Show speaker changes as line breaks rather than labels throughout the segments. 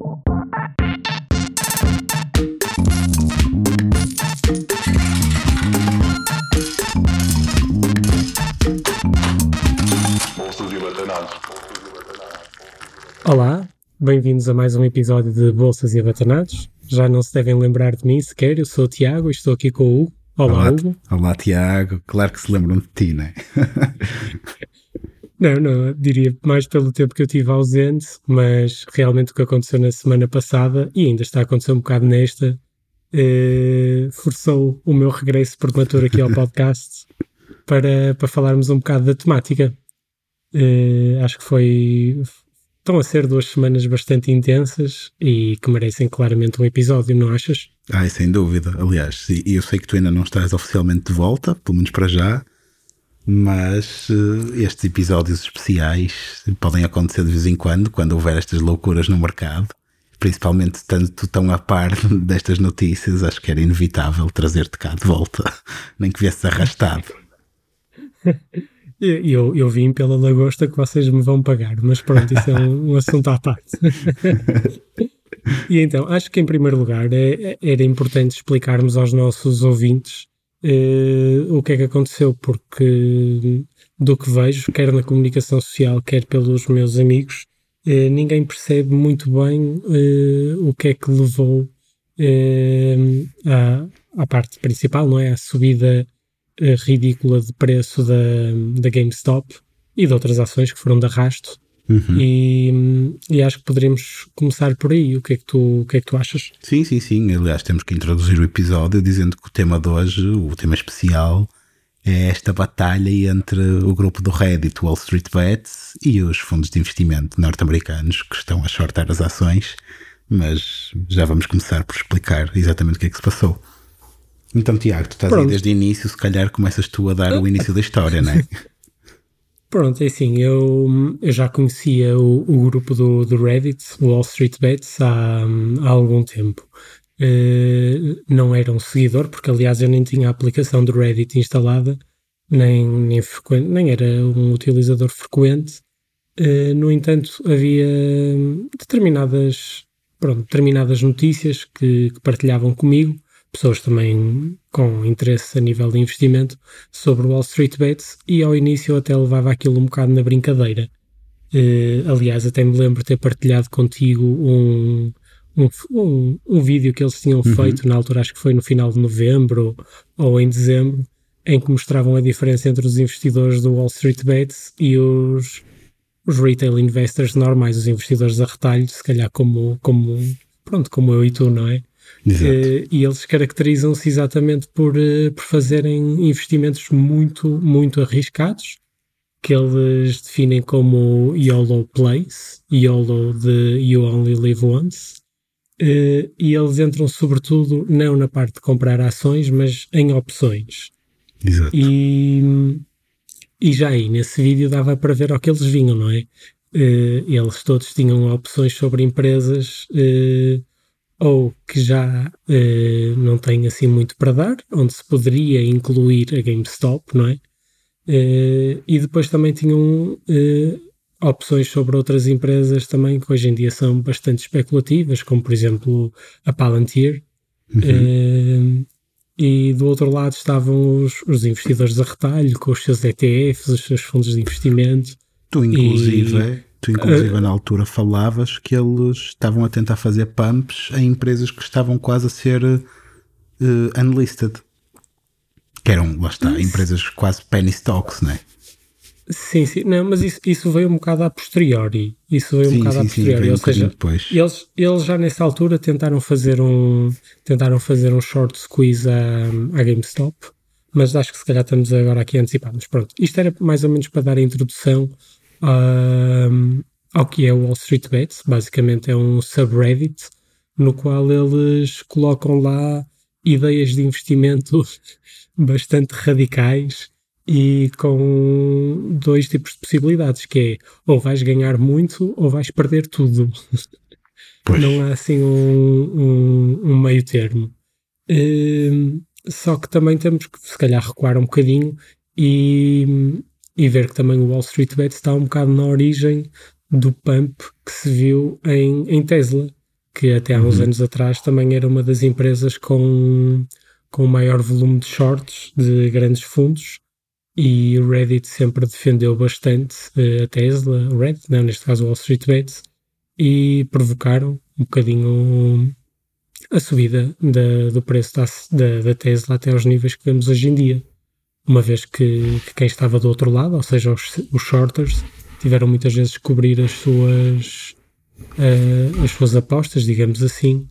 Olá, bem-vindos a mais um episódio de Bolsas e Abatanados. Já não se devem lembrar de mim sequer, eu sou o Tiago e estou aqui com o Hugo. Olá,
olá
Hugo.
Olá, Tiago. Claro que se lembram de ti, não é?
não, não, diria mais pelo tempo que eu tive ausente, mas realmente o que aconteceu na semana passada e ainda está a acontecer um bocado nesta, eh, forçou o meu regresso prematuro aqui ao podcast para, para falarmos um bocado da temática. Eh, acho que foi, estão a ser duas semanas bastante intensas e que merecem claramente um episódio, não achas?
Ai, sem dúvida. Aliás, eu sei que tu ainda não estás oficialmente de volta, pelo menos para já, mas uh, estes episódios especiais podem acontecer de vez em quando, quando houver estas loucuras no mercado. Principalmente tu tão a par destas notícias, acho que era inevitável trazer-te cá de volta, nem que viesse arrastado.
Eu, eu vim pela lagosta que vocês me vão pagar, mas pronto, isso é um, um assunto à parte. e então, acho que em primeiro lugar é, era importante explicarmos aos nossos ouvintes uh, o que é que aconteceu, porque do que vejo, quer na comunicação social, quer pelos meus amigos, uh, ninguém percebe muito bem uh, o que é que levou à, à parte principal, não é? A subida ridícula de preço da, da GameStop e de outras ações que foram de arrasto. Uhum. E, e, acho que poderíamos começar por aí. O que, é que tu, o que é que tu achas?
Sim, sim, sim. Aliás, temos que introduzir o episódio dizendo que o tema de hoje, o tema especial, é esta batalha entre o grupo do Reddit, Wall Street Bets, e os fundos de investimento norte-americanos que estão a shortar as ações. Mas já vamos começar por explicar exatamente o que é que se passou. Então, Tiago, tu estás Pronto. aí desde o início, se calhar começas tu a dar o início da história, não é?
Pronto, é assim, eu, eu já conhecia o, o grupo do, do Reddit, Wall Street Bets, há, há algum tempo. Uh, não era um seguidor, porque aliás eu nem tinha a aplicação do Reddit instalada, nem, nem, frequente, nem era um utilizador frequente. Uh, no entanto, havia determinadas, pronto, determinadas notícias que, que partilhavam comigo pessoas também com interesse a nível de investimento sobre o Wall Street Bets e ao início até levava aquilo um bocado na brincadeira. Uh, aliás, até me lembro de ter partilhado contigo um, um, um, um vídeo que eles tinham uhum. feito na altura, acho que foi no final de novembro ou, ou em dezembro, em que mostravam a diferença entre os investidores do Wall Street Bets e os, os retail investors normais, os investidores a retalho, se calhar como, como, pronto, como eu e tu, não é? Uh, e eles caracterizam-se exatamente por, uh, por fazerem investimentos muito, muito arriscados, que eles definem como YOLO Plays, YOLO de You Only Live Once, uh, e eles entram sobretudo não na parte de comprar ações, mas em opções.
Exato.
E, e já aí, nesse vídeo, dava para ver ao que eles vinham, não é? eles todos tinham opções sobre empresas ou que já uh, não tem assim muito para dar, onde se poderia incluir a GameStop, não é? Uh, e depois também tinham uh, opções sobre outras empresas também que hoje em dia são bastante especulativas, como por exemplo a Palantir. Uhum. e do outro lado estavam os, os, investidores a retalho, com os seus ETFs, os seus fundos de investimento.
Tu, inclusive, e, Tu, inclusive, uh, na altura falavas que eles estavam a tentar fazer pumps em empresas que estavam quase a ser uh, unlisted. Que eram, lá está, isso. empresas quase penny stocks, não é?
Sim, sim, não, mas isso, isso veio um bocado a posteriori. Isso veio sim, um bocado sim, a posteriori. Sim, ou um seja, depois. Eles, eles já nessa altura tentaram fazer um tentaram fazer um short squeeze à, à GameStop, mas acho que se calhar estamos agora aqui antecipados. Pronto, isto era mais ou menos para dar a introdução um, ao que é o Wall Street Bets. Basicamente é um subreddit no qual eles colocam lá ideias de investimento bastante radicais e com dois tipos de possibilidades, que é ou vais ganhar muito ou vais perder tudo. Pois. Não há assim um, um, um meio termo. Um, só que também temos que se calhar recuar um bocadinho e e ver que também o Wall Street Bet está um bocado na origem do pump que se viu em, em Tesla. que até há uns uhum. anos atrás também era uma das empresas com, com maior volume de shorts de grandes fundos e o Reddit sempre defendeu bastante uh, a Tesla, o Reddit, não, neste caso o Wall Street Bets, e provocaram um bocadinho a subida da, do preço da, da, da, Tesla até aos níveis que vemos hoje em dia. Uma vez que, que quem estava do outro lado, ou seja, os, os shorters, tiveram muitas vezes que cobrir as suas, uh, as suas apostas, digamos assim,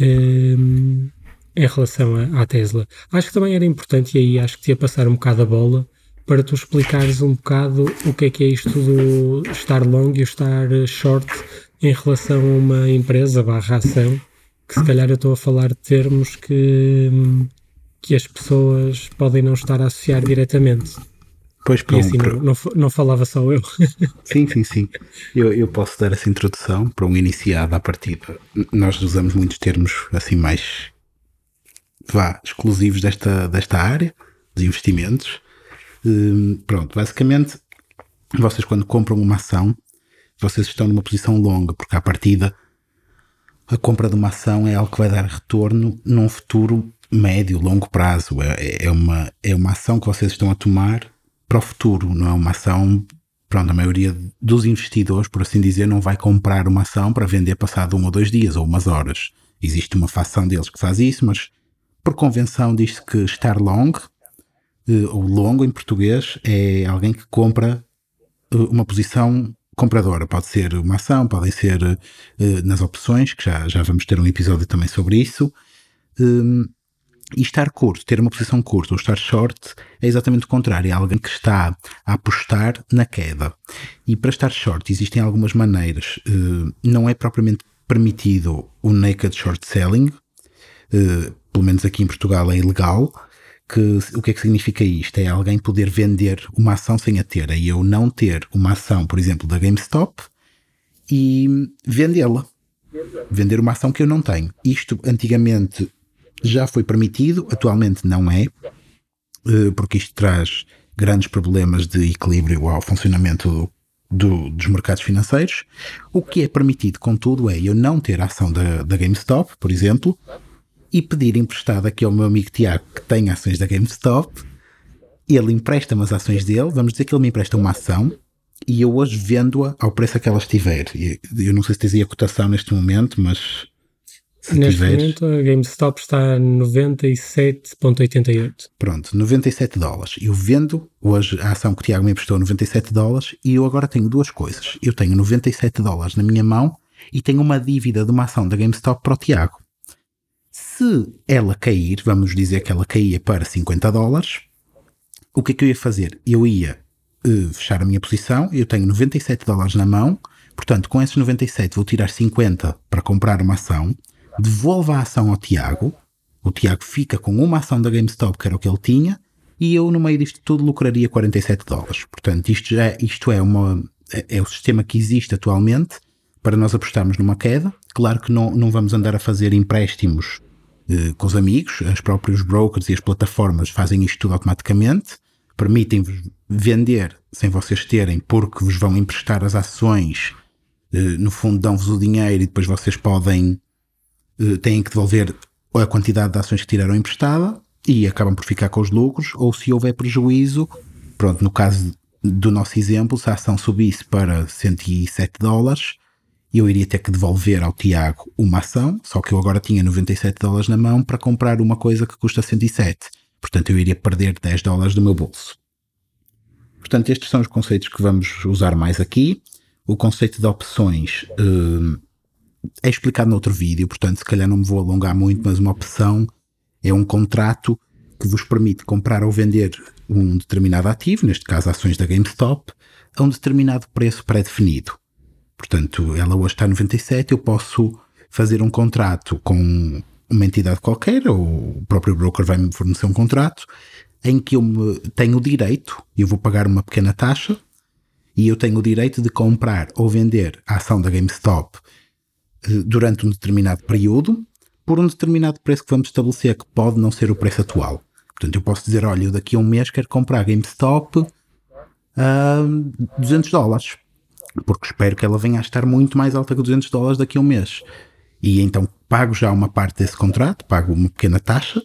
uh, em relação à, à Tesla. Acho que também era importante, e aí acho que te ia passar um bocado a bola, para tu explicares um bocado o que é que é isto do estar long e o estar short em relação a uma empresa barra ação, que se calhar eu estou a falar de termos que, que as pessoas podem não estar a associar diretamente.
Pois, para
e assim, não, não, não, falava só eu.
Sim, sim, sim. Eu, eu posso dar essa introdução para um iniciado à partida. Nós usamos muitos termos assim mais vá, exclusivos desta, desta área, dos investimentos. Hum, pronto, basicamente, vocês quando compram uma ação, vocês estão numa posição longa, porque à partida a compra de uma ação é algo que vai dar retorno num futuro médio, longo prazo. É, é, uma, é uma ação que vocês estão a tomar para o futuro, não é uma ação. Pronto, a maioria dos investidores, por assim dizer, não vai comprar uma ação para vender passado um ou dois dias ou umas horas. Existe uma facção deles que faz isso, mas por convenção diz-se que estar long, eh, ou longo em português, é alguém que compra eh, uma posição compradora. Pode ser uma ação, podem ser uh, nas opções, que já, já vamos ter um episódio também sobre isso. Um, e estar curto, ter uma posição curta ou estar short é exatamente o contrário. É alguém que está a apostar na queda. E para estar short existem algumas maneiras. Uh, não é propriamente permitido o naked short selling. Uh, pelo menos aqui em Portugal é ilegal que o que é que significa isto? É alguém poder vender uma ação sem a ter. É eu não ter uma ação, por exemplo, da GameStop e vendê-la. Vender uma ação que eu não tenho. Isto antigamente já foi permitido, atualmente não é, eh, porque isto traz grandes problemas de equilíbrio ao funcionamento do, dos mercados financeiros. O que é permitido, contudo, é eu não ter a ação da, da GameStop, por exemplo, e pedir emprestado aqui ao meu amigo Tiago, que tem ações da GameStop. Ele empresta-me as ações dele, vamos dizer que ele me empresta uma ação e eu hoje vendo-a ao preço que ela estiver. Eu não sei se tens aí a cotação neste momento, mas.
Neste tiveres... momento a GameStop está a 97,88.
Pronto, 97 dólares. Eu vendo hoje a ação que o Tiago me emprestou 97 dólares e eu agora tenho duas coisas. Eu tenho 97 dólares na minha mão e tenho uma dívida de uma ação da GameStop para o Tiago. Se ela cair, vamos dizer que ela caía para 50 dólares, o que é que eu ia fazer? Eu ia uh, fechar a minha posição, eu tenho 97 dólares na mão, portanto, com esses 97 vou tirar 50 para comprar uma ação, devolvo a ação ao Tiago, o Tiago fica com uma ação da GameStop, que era o que ele tinha, e eu, no meio disto tudo, lucraria 47 dólares. Portanto, isto, já, isto é, uma, é, é o sistema que existe atualmente para nós apostarmos numa queda. Claro que não, não vamos andar a fazer empréstimos eh, com os amigos, os próprios brokers e as plataformas fazem isto tudo automaticamente, permitem-vos vender sem vocês terem, porque vos vão emprestar as ações, eh, no fundo dão-vos o dinheiro e depois vocês podem, têm que devolver a quantidade de ações que tiraram emprestada e acabam por ficar com os lucros, ou se houver prejuízo, pronto, no caso do nosso exemplo, se a ação subisse para 107 dólares, eu iria ter que devolver ao Tiago uma ação, só que eu agora tinha 97 dólares na mão para comprar uma coisa que custa 107. Portanto, eu iria perder 10 dólares do meu bolso. Portanto, estes são os conceitos que vamos usar mais aqui. O conceito de opções uh, é explicado noutro vídeo, portanto, se calhar não me vou alongar muito, mas uma opção é um contrato que vos permite comprar ou vender um determinado ativo, neste caso ações da GameStop, a um determinado preço pré-definido. Portanto, ela hoje está a 97, eu posso fazer um contrato com uma entidade qualquer, ou o próprio broker vai me fornecer um contrato, em que eu tenho o direito, eu vou pagar uma pequena taxa, e eu tenho o direito de comprar ou vender a ação da GameStop durante um determinado período, por um determinado preço que vamos estabelecer, que pode não ser o preço atual. Portanto, eu posso dizer, olha, eu daqui a um mês quero comprar a GameStop a 200 dólares porque espero que ela venha a estar muito mais alta que 200 dólares daqui a um mês. E então pago já uma parte desse contrato, pago uma pequena taxa,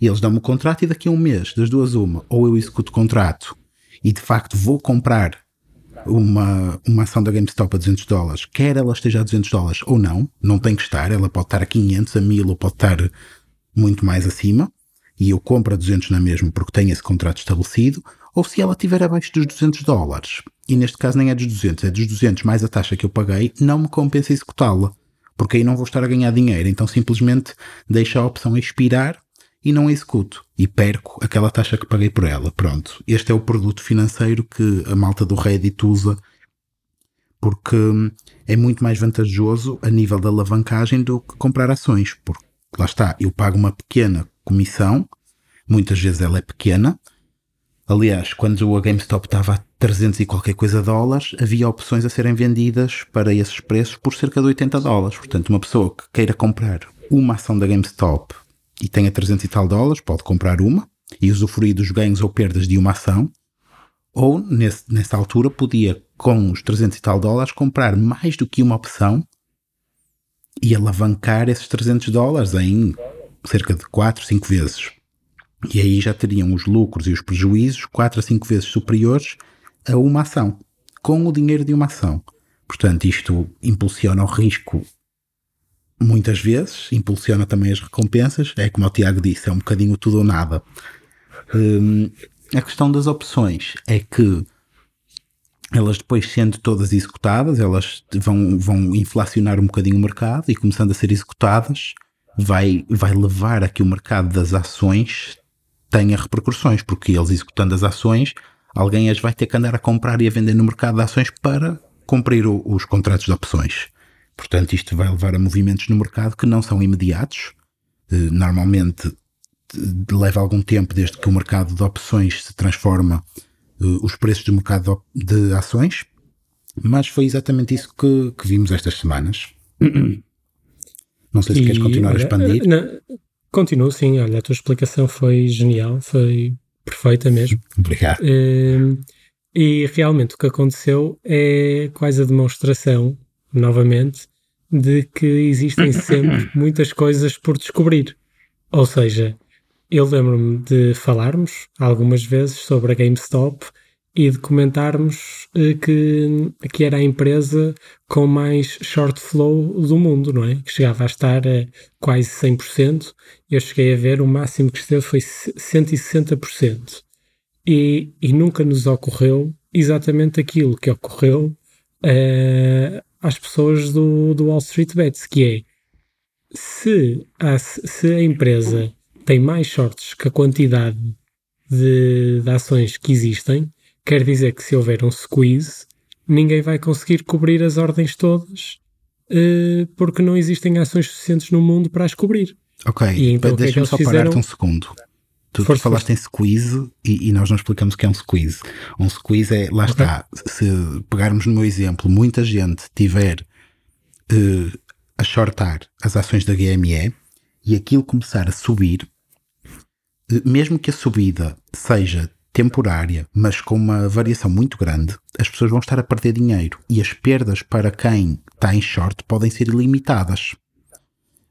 e eles dão-me o contrato e daqui a um mês, das duas uma, ou eu executo o contrato e de facto vou comprar uma, uma ação da GameStop a 200 dólares, quer ela esteja a 200 dólares ou não, não tem que estar, ela pode estar a 500, a 1000 ou pode estar muito mais acima, e eu compro a 200 na mesma porque tenho esse contrato estabelecido, ou se ela estiver abaixo dos 200 dólares, e neste caso nem é dos 200, é dos 200 mais a taxa que eu paguei, não me compensa executá-la, porque aí não vou estar a ganhar dinheiro, então simplesmente deixo a opção expirar e não a executo e perco aquela taxa que paguei por ela. Pronto, este é o produto financeiro que a malta do Reddit usa porque é muito mais vantajoso a nível da alavancagem do que comprar ações, porque lá está, eu pago uma pequena comissão, muitas vezes ela é pequena. Aliás, quando a GameStop estava a 300 e qualquer coisa dólares, havia opções a serem vendidas para esses preços por cerca de 80 dólares. Portanto, uma pessoa que queira comprar uma ação da GameStop e tenha 300 e tal dólares, pode comprar uma e usufruir dos ganhos ou perdas de uma ação, ou nesse, nessa altura podia, com os 300 e tal dólares, comprar mais do que uma opção e alavancar esses 300 dólares em cerca de 4, 5 vezes. E aí já teriam os lucros e os prejuízos 4 a 5 vezes superiores a uma ação, com o dinheiro de uma ação. Portanto, isto impulsiona o risco muitas vezes, impulsiona também as recompensas. É como o Tiago disse, é um bocadinho tudo ou nada. Hum, a questão das opções é que elas depois sendo todas executadas, elas vão, vão inflacionar um bocadinho o mercado e começando a ser executadas, vai, vai levar a que o mercado das ações tenha repercussões, porque eles executando as ações, alguém as vai ter que andar a comprar e a vender no mercado de ações para cumprir o, os contratos de opções. Portanto, isto vai levar a movimentos no mercado que não são imediatos. Eh, normalmente leva algum tempo desde que o mercado de opções se transforma eh, os preços do mercado de ações, mas foi exatamente isso que, que vimos estas semanas. Não sei se e, queres continuar olha, a expandir.
Eh, não, continuo, sim. Olha, a tua explicação foi genial, foi perfeita mesmo.
Obrigado.
e realmente o que aconteceu é quase a demonstração novamente, de que existem sempre muitas coisas por descobrir. Ou seja, eu lembro-me de falarmos algumas vezes sobre a GameStop e de comentarmos eh, que, que era a empresa com mais short flow do mundo, não é? Que chegava a estar a quase 100%. Eu cheguei a ver o máximo que esteve foi 160%. E, e nunca nos ocorreu exatamente aquilo que ocorreu uh, às pessoas do, do Wall Street Bets, que é se a, se a empresa tem mais shorts que a quantidade de, de ações que existem, quer dizer que se houver um squeeze, ninguém vai conseguir cobrir as ordens todas uh, porque não existem ações suficientes no mundo para as cobrir.
Ok, então, é deixa-me só parar-te um segundo. Tu, força, falaste força. em squeeze e, e, nós não explicamos o que é um squeeze. Um squeeze é, lá okay. está, se pegarmos no meu exemplo, muita gente tiver uh, a shortar as ações da GME e aquilo começar a subir, uh, mesmo que a subida seja temporária, mas com uma variação muito grande, as pessoas vão estar a perder dinheiro e as perdas para quem está em short podem ser ilimitadas.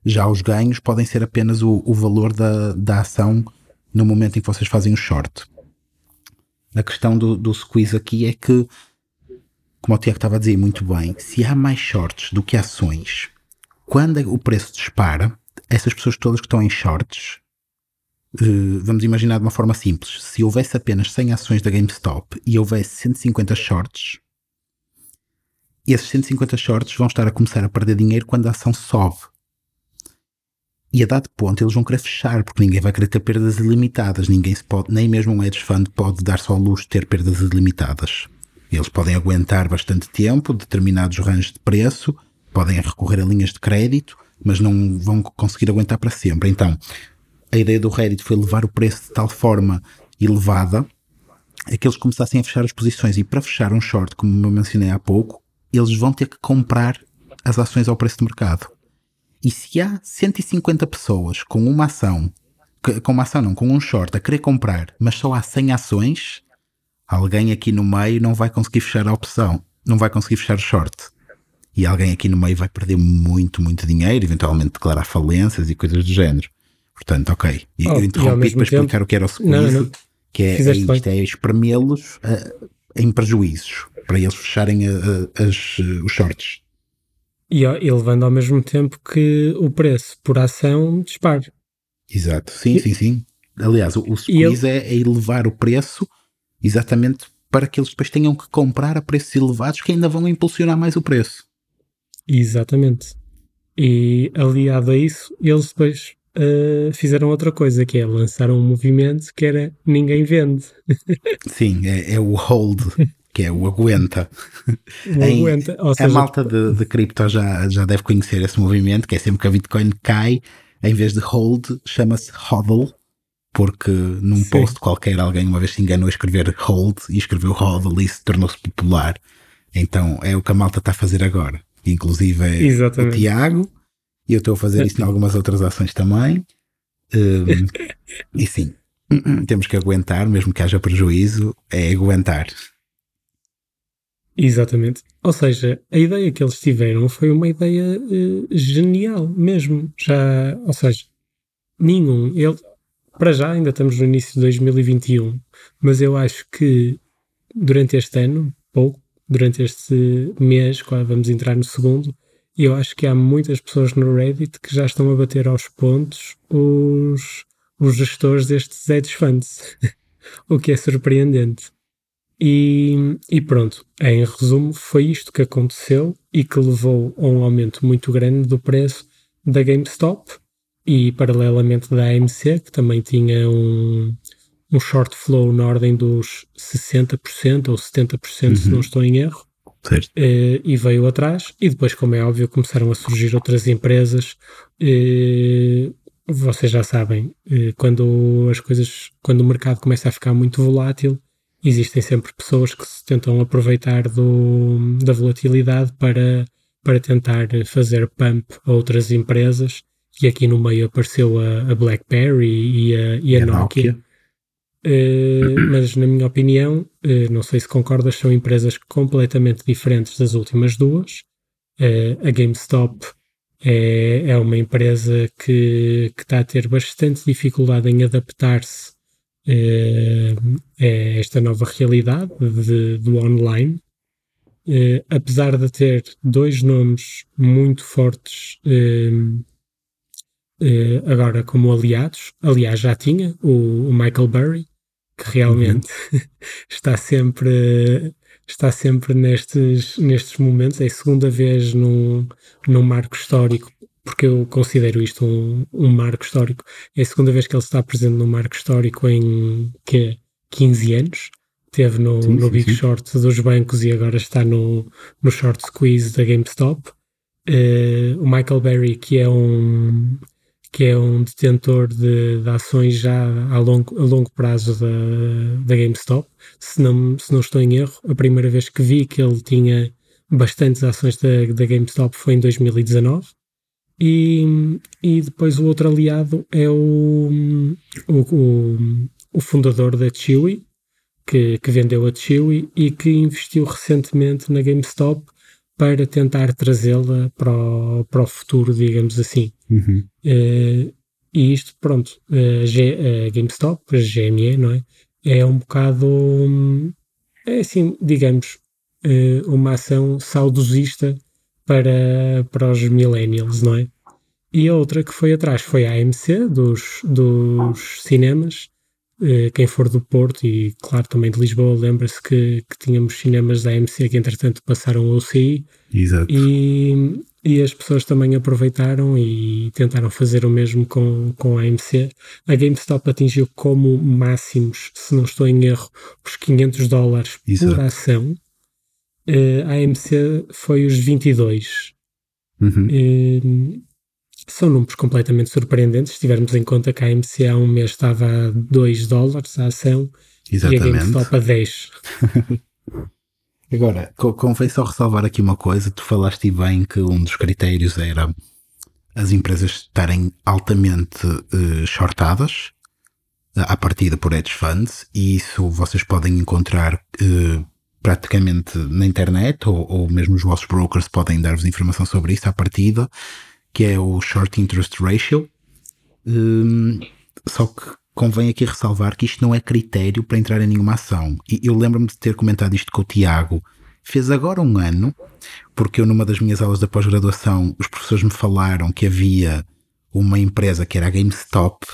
Já os ganhos podem ser apenas o, o valor da, da ação no momento em que vocês fazem o short. A questão do, do squeeze aqui é que, como o Tiago estava a dizer muito bem, se há mais shorts do que ações, quando o preço dispara, essas pessoas todas que estão em shorts, uh, vamos imaginar de uma forma simples, se houvesse apenas 100 ações da GameStop e houvesse 150 shorts, esses 150 shorts vão estar a começar a perder dinheiro quando a ação sobe. E a dado ponto eles vão querer fechar, porque ninguém vai querer ter perdas ilimitadas. Ninguém se pode, nem mesmo um hedge fund pode dar-se ao luxo de ter perdas ilimitadas. Eles podem aguentar bastante tempo, determinados ranges de preço, podem recorrer a linhas de crédito, mas não vão conseguir aguentar para sempre. Então, a ideia do Reddit foi levar o preço de tal forma elevada é que eles começassem a fechar as posições. E para fechar um short, como eu mencionei há pouco, eles vão ter que comprar as ações ao preço de mercado. E se há 150 pessoas com uma ação, com uma ação não, com um short a querer comprar, mas só há 100 ações, alguém aqui no meio não vai conseguir fechar a opção, não vai conseguir fechar o short. e alguém aqui no meio vai perder muito, muito dinheiro, eventualmente declarar falências e coisas do género. Portanto, ok. E
Oh,
eu interrompi para explicar
tempo-
o que era o squeeze, que é, é isto, é espremê-los ah, em prejuízos, para eles fecharem a- a- as, eh, os shorts.
E, ó, e levando ao mesmo tempo que o preço por ação dispara.
Exato, sim,
E-
sim, sim. Aliás, o, o
E ele-
squeeze é, é elevar o preço exatamente para que eles depois tenham que comprar a preços elevados que ainda vão impulsionar mais o preço.
Exatamente. E aliado a isso, eles depois eh, fizeram outra coisa, que é lançaram um movimento que era ninguém vende.
Sim, é, é o hold, que é o aguenta. Em-
aguenta. Ou
A
seja,
malta de, de cripto já, já deve conhecer esse movimento, que é sempre que a Bitcoin cai, em vez de hold, chama-se hodl, porque num
Sim.
post qualquer alguém uma vez se enganou a escrever hold e escreveu hodl e isso tornou-se popular. Então é o que a malta está a fazer agora. Inclusive é o. Tiago, e eu estou a fazer isso em algumas outras ações também. Um, e sim, temos que aguentar, mesmo que haja prejuízo, é aguentar.
Exatamente. Ou seja, a ideia que eles tiveram foi uma ideia eh, genial mesmo. Já, ou seja, nenhum. Ele, para já ainda estamos no início de 2021, mas eu acho que durante este ano, pouco, durante este mês, quando vamos entrar no segundo, eu acho que há muitas pessoas no Reddit que já estão a bater aos pontos os, os gestores destes hedge funds, o que é surpreendente. E, e pronto, em resumo, foi isto que aconteceu e que levou a um aumento muito grande do preço da GameStop e, paralelamente, da AMC, que também tinha um, um short flow na ordem dos 60% ou 70%, se
Uhum.
não estou em erro,
Certo?
eh, e veio atrás. E depois, como é óbvio, começaram a surgir outras empresas. eh, vocês já sabem, eh, quando as coisas, quando o mercado começa a ficar muito volátil, existem sempre pessoas que se tentam aproveitar do, da volatilidade para, para tentar fazer pump a outras empresas. E aqui no meio apareceu a, a BlackBerry e a, e a
E a
Nokia.
Nokia.
Eh, mas na minha opinião, eh, não sei se concordas, são empresas completamente diferentes das últimas duas. Eh, a GameStop é, é uma empresa que, que está a ter bastante dificuldade em adaptar-se a esta nova realidade de- do online. Eh, apesar de ter dois nomes muito fortes eh, agora como aliados, aliás já tinha o, o Michael Burry, que realmente está sempre está sempre nestes, nestes momentos, é a segunda vez num, num marco histórico, porque eu considero isto um, um marco histórico, é a segunda vez que ele está presente num marco histórico em que 15 anos. Teve no,
Sim,
no
sim,
Big
sim.
Short dos bancos e agora está no, no Short Squeeze da GameStop. Eh, o Michael Berry, que é um que é um detentor de, de ações já a longo, a longo prazo da, da GameStop. Se não, se não estou em erro, a primeira vez que vi que ele tinha bastantes ações da, da GameStop foi em 2019. E, e depois o outro aliado é o, o, o, o fundador da Chewy, que, que vendeu a Chewy e que investiu recentemente na GameStop para tentar trazê-la para o, para o futuro, digamos assim.
Uhum.
Eh, e isto, pronto, a, G- a GameStop, a GME, não é? É um bocado, é assim, digamos, eh, uma ação saudosista para, para os millennials, não é? E a outra que foi atrás foi a AMC, dos, dos cinemas. Eh, quem for do Porto e, claro, também de Lisboa, lembra-se que, que tínhamos cinemas da AMC que, entretanto, passaram ao UCI.
Exato.
E, e as pessoas também aproveitaram e tentaram fazer o mesmo com, com a AMC. A GameStop atingiu como máximos, se não estou em erro, os 500 dólares
Exato.
por ação. Eh, a AMC foi os 22.
Uhum.
Eh, são números completamente surpreendentes, se tivermos em conta que a AMC há um mês estava a 2 dólares a ação e a
Exatamente.
GameStop a 10.
Agora, co- convém só ressalvar aqui uma coisa. Tu falaste bem que um dos critérios era as empresas estarem altamente eh, shortadas à partida por hedge funds e isso vocês podem encontrar eh, praticamente na internet, ou, ou mesmo os vossos brokers podem dar-vos informação sobre isso à partida, que é o Short Interest Ratio. Um, só que convém aqui ressalvar que isto não é critério para entrar em nenhuma ação. E eu lembro-me de ter comentado isto com o Tiago. Fez agora um ano, porque eu, numa das minhas aulas da pós-graduação, os professores me falaram que havia uma empresa que era a GameStop,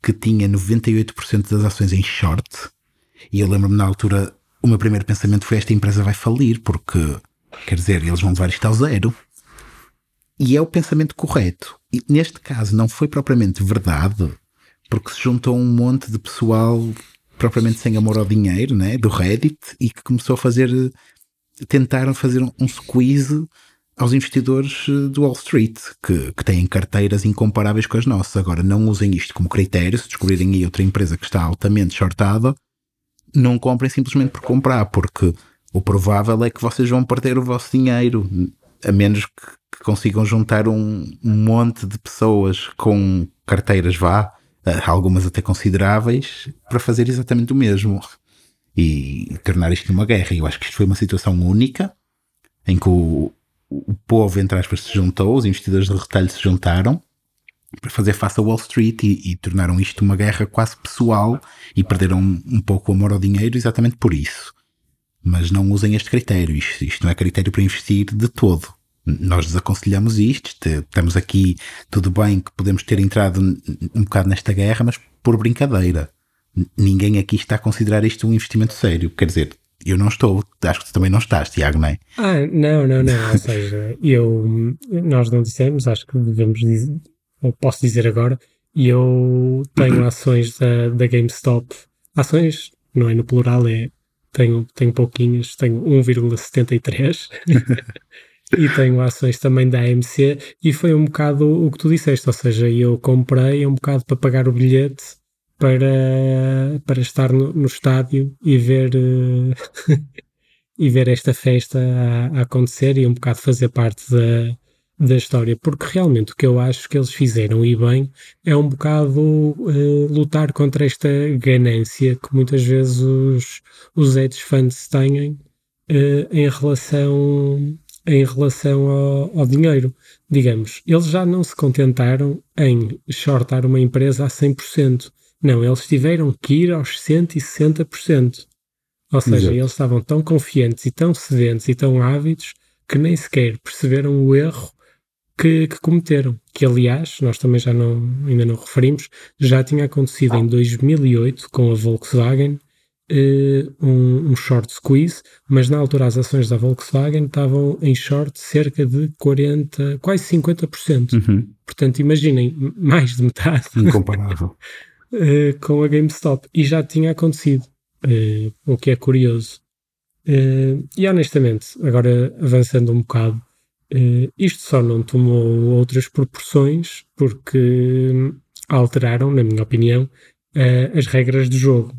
que tinha 98% das ações em short. E eu lembro-me na altura, o meu primeiro pensamento foi: esta empresa vai falir, porque, quer dizer, eles vão levar isto ao zero. E é o pensamento correto. E neste caso não foi propriamente verdade, porque se juntou um monte de pessoal propriamente sem amor ao dinheiro, né, do Reddit, e que começou a fazer, tentaram fazer um, squeeze aos investidores eh, do Wall Street, que, que têm carteiras incomparáveis com as nossas. Agora, não usem isto como critério, se descobrirem aí outra empresa que está altamente shortada, não comprem simplesmente por comprar, porque o provável é que vocês vão perder o vosso dinheiro, a menos que, que consigam juntar um, monte de pessoas com carteiras vá, eh, algumas até consideráveis, para fazer exatamente o mesmo e tornar isto uma guerra. Eu acho que isto foi uma situação única em que o, o povo, entre aspas, se juntou, os investidores de retalho se juntaram para fazer face a Wall Street e, e tornaram isto uma guerra quase pessoal e perderam um, pouco o amor ao dinheiro exatamente por isso. Mas não usem este critério, isto, isto não é critério para investir de todo. Nós desaconselhamos isto, estamos aqui, tudo bem que podemos ter entrado um bocado nesta guerra, mas por brincadeira. Ninguém aqui está a considerar isto um investimento sério. Quer dizer, eu não estou, acho que tu também não estás, Tiago, não é?
Ah, não, não, não. Ou seja, eu, nós não dissemos, acho que devemos dizer, posso dizer agora, eu tenho ações da, da GameStop, ações, não é no plural, é tenho, tenho pouquinhas, tenho 1,73 e tenho ações também da AMC e foi um bocado o que tu disseste, ou seja, eu comprei um bocado para pagar o bilhete para, para estar no, no estádio e ver e ver esta festa a, a, acontecer e um bocado fazer parte da, da história, porque realmente o que eu acho que eles fizeram e bem é um bocado uh, lutar contra esta ganância que muitas vezes os, os hedge funds têm uh, em relação em relação ao, ao, dinheiro. Digamos, eles já não se contentaram em shortar uma empresa a 100%. Não, eles tiveram que ir aos 160%. Ou seja, Exato. eles estavam tão confiantes e tão sedentes e tão ávidos que nem sequer perceberam o erro que, que, cometeram. Que, aliás, nós também já não, ainda não referimos, já tinha acontecido em 2008 com a Volkswagen uh, um, um, short squeeze, mas na altura as ações da Volkswagen estavam em short cerca de 40, quase 50%. Uhum. Portanto, imaginem, mais de metade.
Incomparável.
uh, com a GameStop. E já tinha acontecido, uh, o que é curioso. e honestamente, agora avançando um bocado, isto só não tomou outras proporções porque hum, alteraram, na minha opinião, as regras do jogo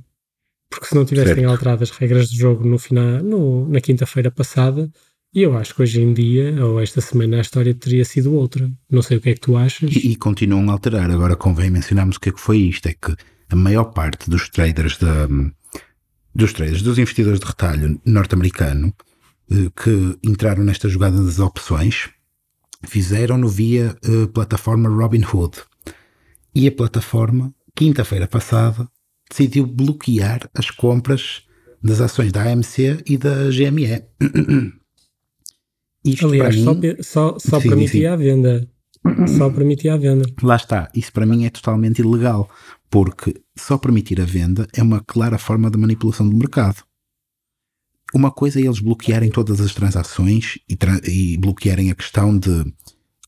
porque se não tivessem certo. alterado as regras do jogo no final, no, na quinta-feira passada, eu acho que hoje em dia, ou esta semana, a história teria sido outra. Não sei o que é que tu achas.
E, e continuam a alterar. Agora convém mencionarmos o que é que foi isto: é que a maior parte dos traders da, dos traders, dos investidores de retalho norte-americano eh, que entraram nesta jogada das opções fizeram-no via uh, plataforma Robinhood. E a plataforma, quinta-feira passada, decidiu bloquear as compras das ações da AMC e da GME.
Isto Aliás, mim, só, só, só sim, permitia sim. a venda. Só permitia a venda.
Lá está. Isso para mim é totalmente ilegal, porque só permitir a venda é uma clara forma de manipulação do mercado. Uma coisa é eles bloquearem todas as transações e, tra e bloquearem a questão de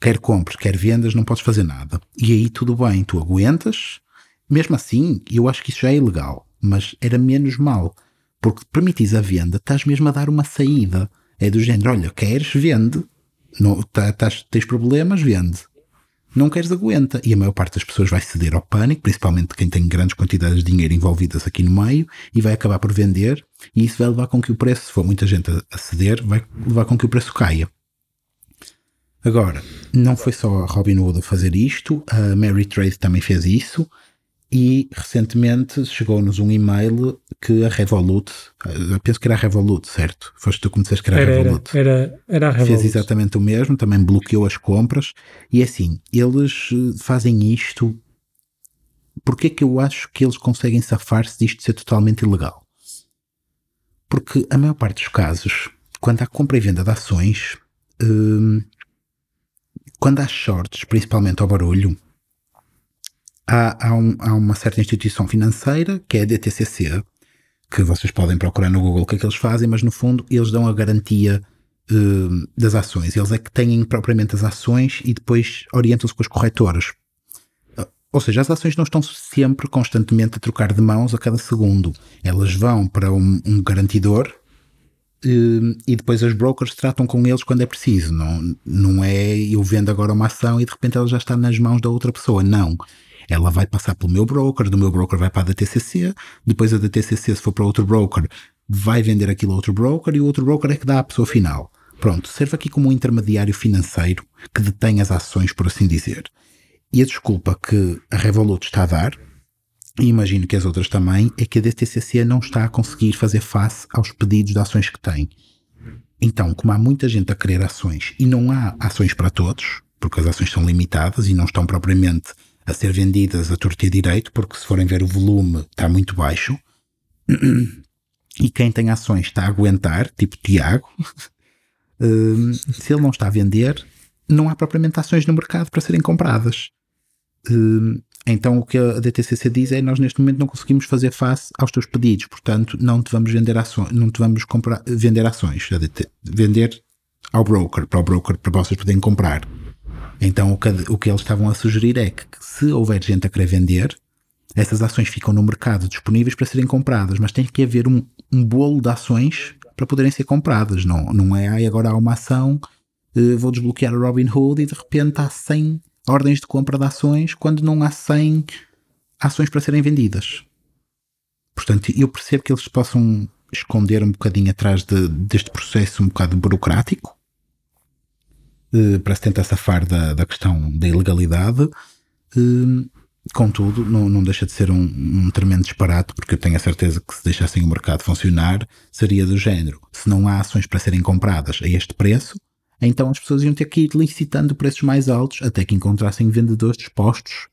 quer compras, quer vendas, não podes fazer nada. E aí tudo bem, tu aguentas, mesmo assim, eu acho que isso já é ilegal, mas era menos mal, porque permitis a venda, estás mesmo a dar uma saída. É do género, olha, queres, vende. Não, tá, tás, tens problemas, vende. Não queres, aguenta. E a maior parte das pessoas vai ceder ao pânico, principalmente quem tem grandes quantidades de dinheiro envolvidas aqui no meio, e vai acabar por vender, e isso vai levar com que o preço, se for muita gente a ceder, vai levar com que o preço caia. Agora, não foi só a Robinhood a fazer isto, a Mary Trade também fez isso, e recentemente chegou-nos um e-mail que a Revolut, eu penso que era a Revolut, certo? Foste tu que me disseste que era,
era
a Revolut.
Era, era, era a Revolut.
Fez exatamente o mesmo, também bloqueou as compras. E assim, eles eh, fazem isto. Porque é que eu acho que eles conseguem safar-se disto ser totalmente ilegal? Porque a maior parte dos casos, quando há compra e venda de ações, hum, quando há shorts, principalmente ao barulho, há, há, um, há, uma certa instituição financeira, que é a DTCC, que vocês podem procurar no Google o que é que eles fazem, mas no fundo eles dão a garantia uh, das ações. Eles é que têm propriamente as ações e depois orientam-se com as corretoras. Ou seja, as ações não estão sempre constantemente a trocar de mãos a cada segundo. Elas vão para um, um garantidor uh, e depois as brokers tratam com eles quando é preciso. Não, não é eu vendo agora uma ação e de repente ela já está nas mãos da outra pessoa. Não ela vai passar pelo meu broker, do meu broker vai para a DTCC, depois a DTCC, se for para outro broker, vai vender aquilo a outro broker e o outro broker é que dá à pessoa final. Pronto, serve aqui como um intermediário financeiro que detém as ações, por assim dizer. E a desculpa que a Revolut está a dar, e imagino que as outras também, é que a DTCC não está a conseguir fazer face aos pedidos de ações que tem. Então, como há muita gente a querer ações e não há ações para todos, porque as ações são limitadas e não estão propriamente a ser vendidas a torto e a direito, porque se forem ver o volume está muito baixo. E quem tem ações está a aguentar, tipo Tiago. Hum, se ele não está a vender, não há propriamente ações no mercado para serem compradas. Hum, então o que a DTCC diz é nós neste momento não conseguimos fazer face aos teus pedidos, portanto não te vamos vender ações, não te vamos comprar, vender ações, vender ao broker, para o broker para vocês poderem comprar. Então o que, o que eles estavam a sugerir é que, se houver gente a querer vender, essas ações ficam no mercado disponíveis para serem compradas, mas tem que haver um, um bolo de ações para poderem ser compradas. Não, não é agora há uma ação, uh, vou desbloquear o Robinhood e de repente há 100 ordens de compra de ações quando não há 100 ações para serem vendidas. Portanto, eu percebo que eles possam esconder um bocadinho atrás de, deste processo um bocado burocrático, eh, para se tentar safar da, da questão da ilegalidade. Eh, contudo, não, não deixa de ser um, um, tremendo disparate, porque eu tenho a certeza que se deixassem o mercado funcionar, seria do género. Se não há ações para serem compradas a este preço, então as pessoas iam ter que ir licitando preços mais altos até que encontrassem vendedores dispostos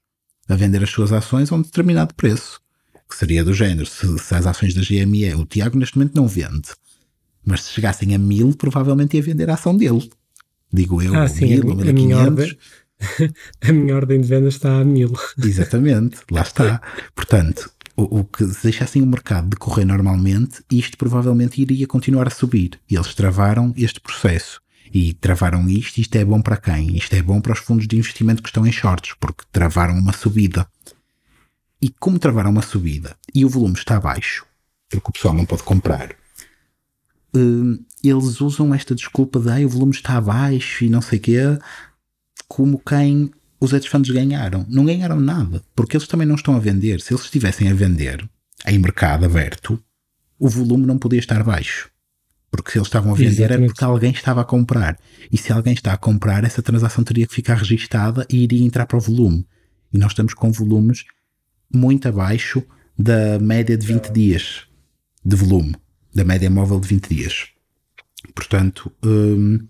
a vender as suas ações a um determinado preço. Que seria do género, se, se as ações da GME, o Tiago neste momento não vende, mas se chegassem a mil, provavelmente ia vender a ação dele digo eu,
ah, sim, mil, a, a, minha ordem, a minha ordem de venda está a mil.
Exatamente, lá está. Portanto, o, o, que se deixassem o mercado decorrer normalmente, isto provavelmente iria continuar a subir. E eles travaram este processo. E travaram isto, isto é bom para quem? Isto é bom para os fundos de investimento que estão em shorts, porque travaram uma subida. E como travaram uma subida e o volume está baixo, porque o pessoal não pode comprar, uh, eles usam esta desculpa de ah, o volume está baixo e não sei o quê, como quem os hedge funds ganharam. Não ganharam nada, porque eles também não estão a vender. Se eles estivessem a vender em mercado aberto, o volume não podia estar baixo. Porque se eles estavam a vender Exatamente. era porque alguém estava a comprar. E se alguém está a comprar, essa transação teria que ficar registada e iria entrar para o volume. E nós estamos com volumes muito abaixo da média de 20 dias de volume da média móvel de 20 dias. Portanto, hum,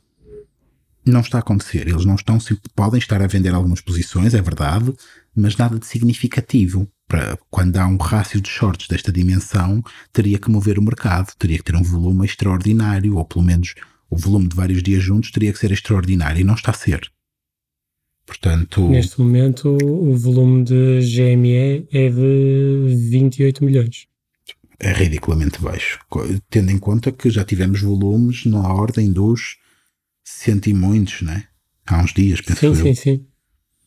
não está a acontecer. Eles não estão, podem estar a vender algumas posições, é verdade, mas nada de significativo. Para, quando há um rácio de shorts desta dimensão, teria que mover o mercado, teria que ter um volume extraordinário, ou pelo menos o volume de vários dias juntos teria que ser extraordinário, e não está a ser. Portanto,
Neste momento, o volume de GME é de 28 milhões
é ridiculamente baixo, tendo em conta que já tivemos volumes na ordem dos cento e muitos, né? Há uns dias, penso
sim,
eu.
Sim, sim,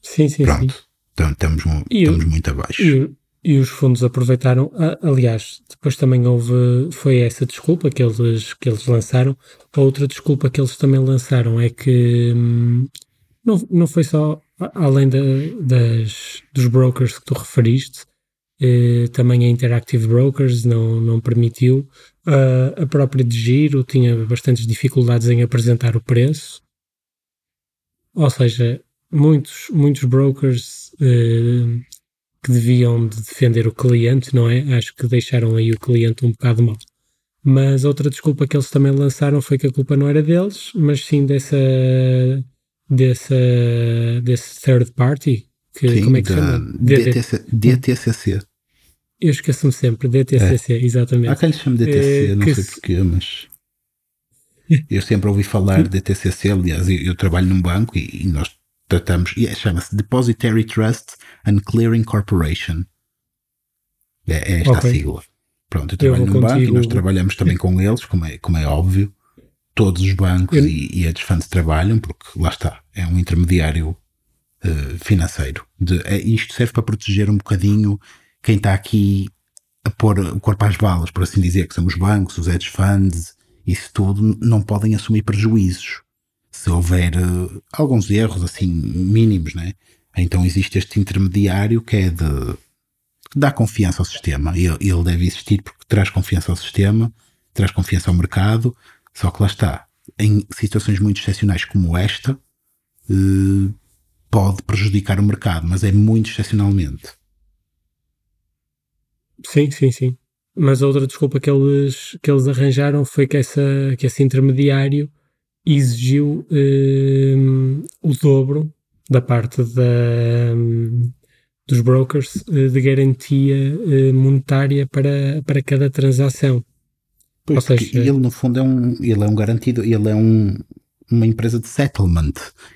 sim. sim
Pronto,
sim.
Estamos, estamos muito abaixo.
E, e, os fundos aproveitaram, aliás, depois também houve, foi essa desculpa que eles, que eles lançaram. A outra desculpa que eles também lançaram é que hum, não, não foi só, além das, dos brokers que tu referiste, eh, também a Interactive Brokers não, não permitiu. Uh, a própria de Giro tinha bastantes dificuldades em apresentar o preço. Ou seja, muitos, muitos brokers uh, que deviam de defender o cliente, não é? Acho que deixaram aí o cliente um bocado mal. Mas outra desculpa que eles também lançaram foi que a culpa não era deles, mas sim dessa dessa desse third party, que
Sim,
como é que se chama?
DTC, DTCC.
Eu esqueço-me sempre, DTCC, exatamente.
Há quem lhe chame DTC,
Eh,
não sei
se-
porquê, mas. Eu sempre ouvi falar de DTCC, aliás, eu, eu trabalho num banco e, e nós tratamos, e é- chama-se Depository Trust and Clearing Corporation. É, é esta
Ok.
a sigla. Pronto, eu
Eu
trabalho
vou
num banco e
contigo.
nós trabalhamos também com eles, como é, como é óbvio. Todos os bancos
Eu-
e, e hedge funds trabalham, porque lá está, é um intermediário eh, financeiro. De, é, isto serve para proteger um bocadinho quem está aqui a pôr o corpo às balas, por assim dizer, que são os bancos, os hedge funds, isso tudo, não podem assumir prejuízos. Se houver eh, alguns erros assim mínimos, né? Então existe este intermediário que é de que dá confiança ao sistema. Ele, ele deve existir porque traz confiança ao sistema, traz confiança ao mercado, só que lá está. Em situações muito excepcionais como esta, eh, pode prejudicar o mercado, mas é muito excepcionalmente.
Sim, sim, sim. Mas a outra desculpa que eles, que eles arranjaram foi que, essa, que esse intermediário exigiu hum, o dobro da parte da, hum, dos brokers eh, de garantia eh, monetária para, para cada transação.
Pois,
Ou seja-
ele no fundo é um, ele é um garantido, ele é um, uma empresa de settlement.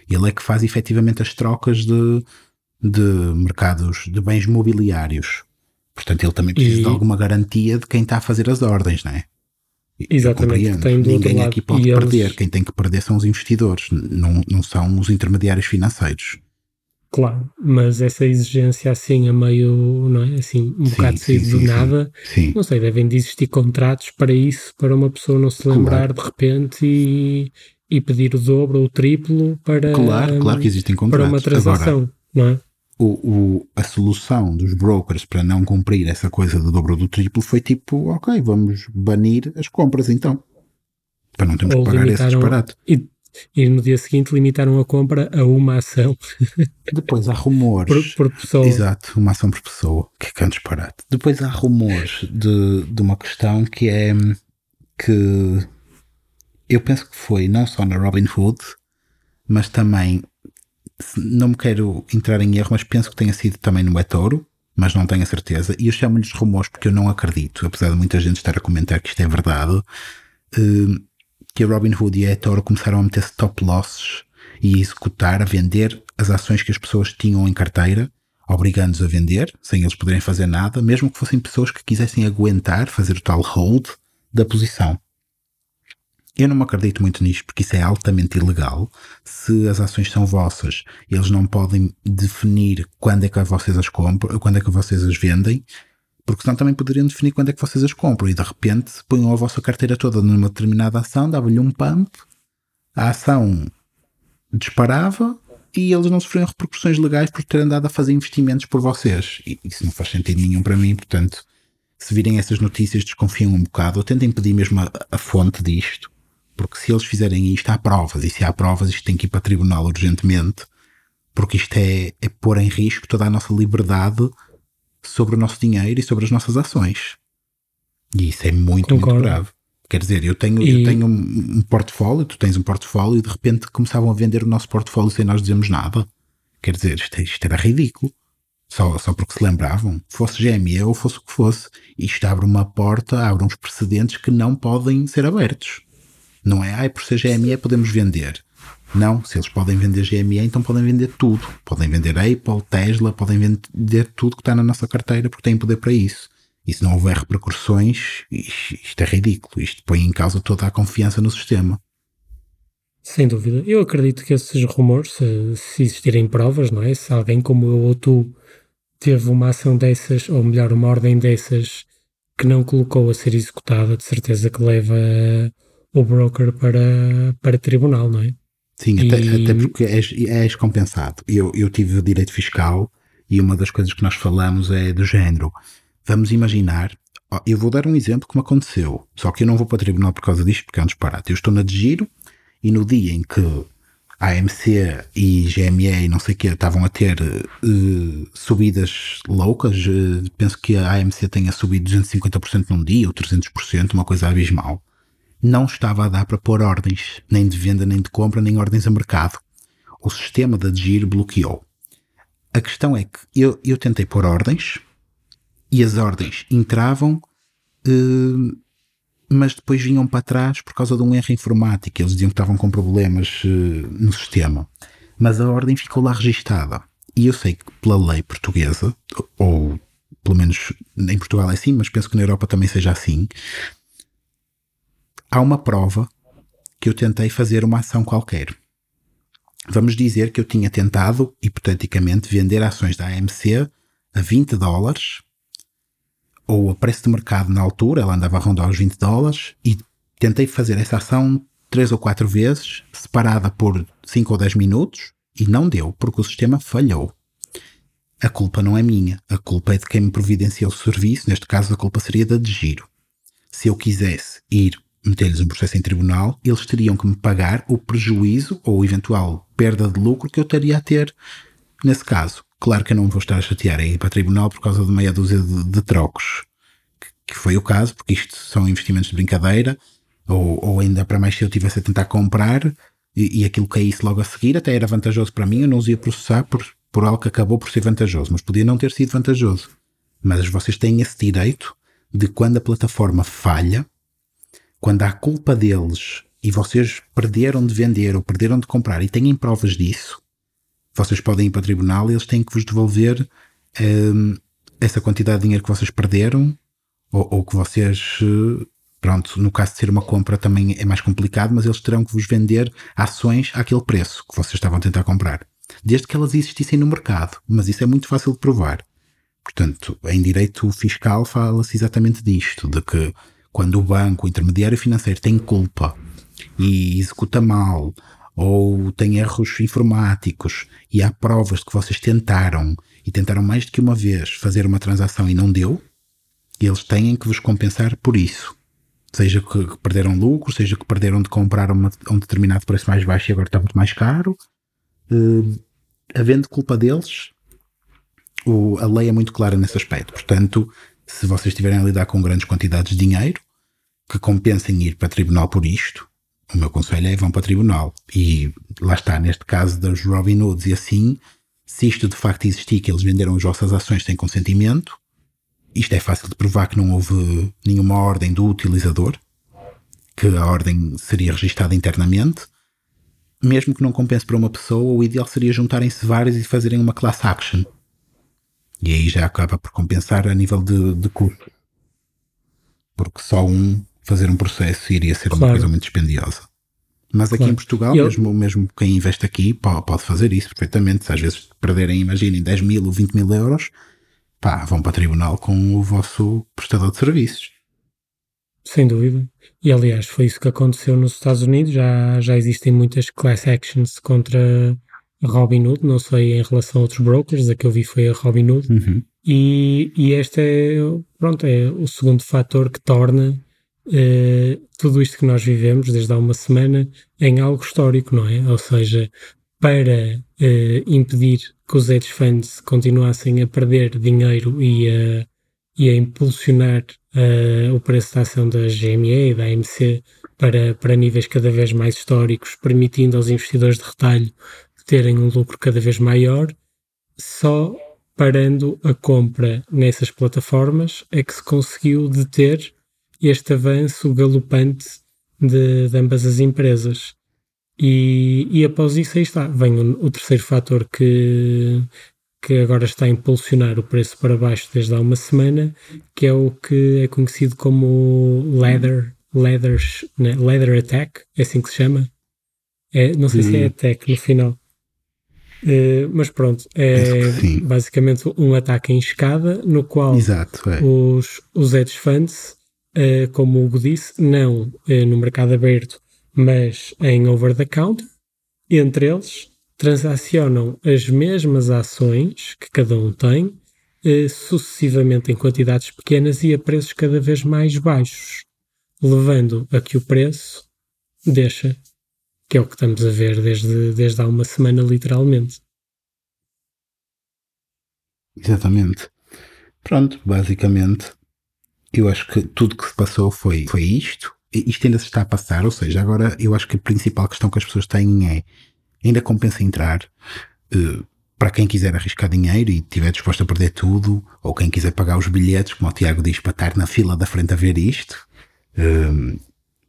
Ele é que faz efetivamente as trocas de, de mercados de bens mobiliários. Portanto, ele também precisa
E-
de alguma garantia de quem está a fazer as ordens, não é?
Exatamente, tem do
Ninguém aqui pode
eles-
perder. Quem tem que perder são os investidores, não, não são os intermediários financeiros.
Claro, mas essa exigência assim a meio, não é? Assim, um
Sim,
bocado saído do
sim.
nada,
Sim.
não sei, devem de existir contratos para isso, para uma pessoa não se
Claro.
lembrar de repente e, e pedir o dobro ou o triplo para,
Claro, claro que existem
para
contratos.
uma transação,
Agora,
não é?
O, o- a solução dos brokers para não cumprir essa coisa do dobro ou do triplo foi tipo, ok, vamos banir as compras então. Para não termos
Ou
que pagar esse disparate.
E, e no dia seguinte limitaram a compra a uma ação
Depois há rumores.
por, por pessoa.
Exato, uma ação por pessoa, que é um disparate. Depois há rumores de, de uma questão que é que eu penso que foi não só na Robinhood, mas também, não me quero entrar em erro, mas penso que tenha sido também no eToro, mas não tenho a certeza. E eu chamo-lhes rumores porque eu não acredito, apesar de muita gente estar a comentar que isto é verdade, hum, que a Robinhood e a eToro começaram a meter stop losses e a executar, a vender as ações que as pessoas tinham em carteira, obrigando-os a vender, sem eles poderem fazer nada, mesmo que fossem pessoas que quisessem aguentar, fazer o tal hold da posição. Eu não me acredito muito nisto porque isso é altamente ilegal. Se as ações são vossas, eles não podem definir quando é que vocês as compram, quando é que vocês as vendem, porque senão também poderiam definir quando é que vocês as compram e de repente ponham a vossa carteira toda numa determinada ação, davam-lhe um pump, a ação disparava e eles não sofriam repercussões legais por terem andado a fazer investimentos por vocês. E isso não faz sentido nenhum para mim, portanto, se virem essas notícias, desconfiem um bocado ou tentem pedir mesmo a, a fonte disto, porque se eles fizerem isto, há provas, e se há provas, isto tem que ir para tribunal urgentemente, porque isto é, é pôr em risco toda a nossa liberdade sobre o nosso dinheiro e sobre as nossas ações. E isso é muito,
Concordo.
muito grave. Quer dizer, eu tenho,
E-
eu tenho um, um portfólio, tu tens um portfólio e de repente começavam a vender o nosso portfólio sem nós dizermos nada. Quer dizer, isto, isto era ridículo. Só, só porque se lembravam, fosse GME ou fosse o que fosse. Isto abre uma porta, abre uns precedentes que não podem ser abertos. Não é, ai, por ser GME podemos vender. Não, se eles podem vender GME, então podem vender tudo. Podem vender Apple, Tesla, podem vender tudo que está na nossa carteira porque têm poder para isso. E se não houver repercussões, isto é ridículo. Isto põe em causa toda a confiança no sistema.
Sem dúvida. Eu acredito que esses rumores, se, se existirem provas, não é? Se alguém como eu ou tu teve uma ação dessas, ou melhor, uma ordem dessas, que não colocou a ser executada, de certeza que leva o broker para, para tribunal, não é?
Sim, até,
E-
até porque és, és compensado. Eu, eu tive direito fiscal e uma das coisas que nós falamos é do género. Vamos imaginar, eu vou dar um exemplo como aconteceu, só que eu não vou para o tribunal por causa disto, porque é um disparate. Eu estou na de giro e no dia em que a AMC e GME e não sei o que estavam a ter uh, subidas loucas. Uh, penso que a AMC tenha subido 250% num dia ou 300%, uma coisa abismal. Não estava a dar para pôr ordens, nem de venda, nem de compra, nem ordens a mercado. O sistema da DGIR bloqueou. A questão é que eu, eu tentei pôr ordens e as ordens entravam, uh, mas depois vinham para trás por causa de um erro informático. Eles diziam que estavam com problemas uh, no sistema. Mas a ordem ficou lá registada. E eu sei que pela lei portuguesa, ou pelo menos em Portugal é assim, mas penso que na Europa também seja assim, há uma prova que eu tentei fazer uma ação qualquer. Vamos dizer que eu tinha tentado, hipoteticamente, vender ações da AMC a 20 dólares ou a preço de mercado na altura, ela andava a rondar os 20 dólares, e tentei fazer essa ação três ou quatro vezes, separada por 5 ou 10 minutos, e não deu, porque o sistema falhou. A culpa não é minha, a culpa é de quem me providenciou o serviço, neste caso a culpa seria da de giro. Se eu quisesse ir meter-lhes um processo em tribunal, eles teriam que me pagar o prejuízo ou eventual perda de lucro que eu teria a ter nesse caso. Claro que eu não vou estar a chatear e ir para tribunal por causa de meia dúzia de, de trocos, que, que, foi o caso, porque isto são investimentos de brincadeira, ou, ou ainda para mais se eu tivesse a tentar comprar e, e aquilo caísse logo a seguir, até era vantajoso para mim, eu não os ia processar por, por algo que acabou por ser vantajoso, mas podia não ter sido vantajoso. Mas vocês têm esse direito de quando a plataforma falha, quando há culpa deles e vocês perderam de vender ou perderam de comprar e têm provas disso, vocês podem ir para o tribunal e eles têm que vos devolver um, essa quantidade de dinheiro que vocês perderam ou, ou, que vocês. Pronto, no caso de ser uma compra também é mais complicado, mas eles terão que vos vender ações àquele preço que vocês estavam a tentar comprar. Desde que elas existissem no mercado. Mas isso é muito fácil de provar. Portanto, em direito fiscal fala-se exatamente disto: de que quando o banco, o intermediário financeiro, tem culpa e executa mal ou tem erros informáticos e há provas de que vocês tentaram e tentaram mais do que uma vez fazer uma transação e não deu, eles têm que vos compensar por isso. Seja que perderam lucro, seja que perderam de comprar uma, um determinado preço mais baixo e agora está muito mais caro. Uh, havendo culpa deles, o, a lei é muito clara nesse aspecto. Portanto, se vocês estiverem a lidar com grandes quantidades de dinheiro, que compensem ir para tribunal por isto, o meu conselho é vão para tribunal. E lá está, neste caso dos Robin Hoods e assim, se isto de facto existir, que eles venderam as vossas ações sem consentimento, isto é fácil de provar que não houve nenhuma ordem do utilizador, que a ordem seria registada internamente. Mesmo que não compense para uma pessoa, o ideal seria juntarem-se vários e fazerem uma class action. E aí já acaba por compensar a nível de, de custo. Porque só um fazer um processo iria ser claro. uma coisa muito dispendiosa. Mas aqui claro. em Portugal, eu... mesmo, mesmo quem investe aqui pode fazer isso perfeitamente. Se às vezes perderem, imaginem, 10 mil ou 20 mil euros, pá, vão para o tribunal com o vosso prestador de serviços.
Sem dúvida. E aliás, foi isso que aconteceu nos Estados Unidos. Já, já existem muitas class actions contra a Robinhood, não sei em relação a outros brokers, a que eu vi foi a Robinhood. Uhum. E, e este é, pronto, é o segundo fator que torna uh, tudo isto que nós vivemos desde há uma semana em algo histórico, não é? Ou seja, para uh, impedir que os hedge funds continuassem a perder dinheiro e a, e a impulsionar uh, o preço da ação da GME e da AMC para, para níveis cada vez mais históricos, permitindo aos investidores de retalho terem um lucro cada vez maior, só parando a compra nessas plataformas é que se conseguiu deter este avanço galopante de, de ambas as empresas. E, e, após isso aí está, vem o, o, terceiro fator que, que agora está a impulsionar o preço para baixo desde há uma semana, que é o que é conhecido como leather, leather, né? leather attack, é assim que se chama. É, não sei se é attack no final. Uh, mas pronto, é basicamente um ataque em escada no qual
Exato, é.
os, os hedge funds como o Hugo disse, não uh, no mercado aberto, mas em over the counter. Entre eles, transacionam as mesmas ações que cada um tem, uh, sucessivamente em quantidades pequenas e a preços cada vez mais baixos, levando a que o preço deixa que é o que estamos a ver desde, desde há uma semana, literalmente.
Exatamente. Pronto, basicamente, eu acho que tudo que se passou foi, foi isto. Isto ainda se está a passar, ou seja, agora eu acho que a principal questão que as pessoas têm é ainda compensa entrar. Uh, para quem quiser arriscar dinheiro e estiver disposto a perder tudo, ou quem quiser pagar os bilhetes, como o Tiago diz, para estar na fila da frente a ver isto, um,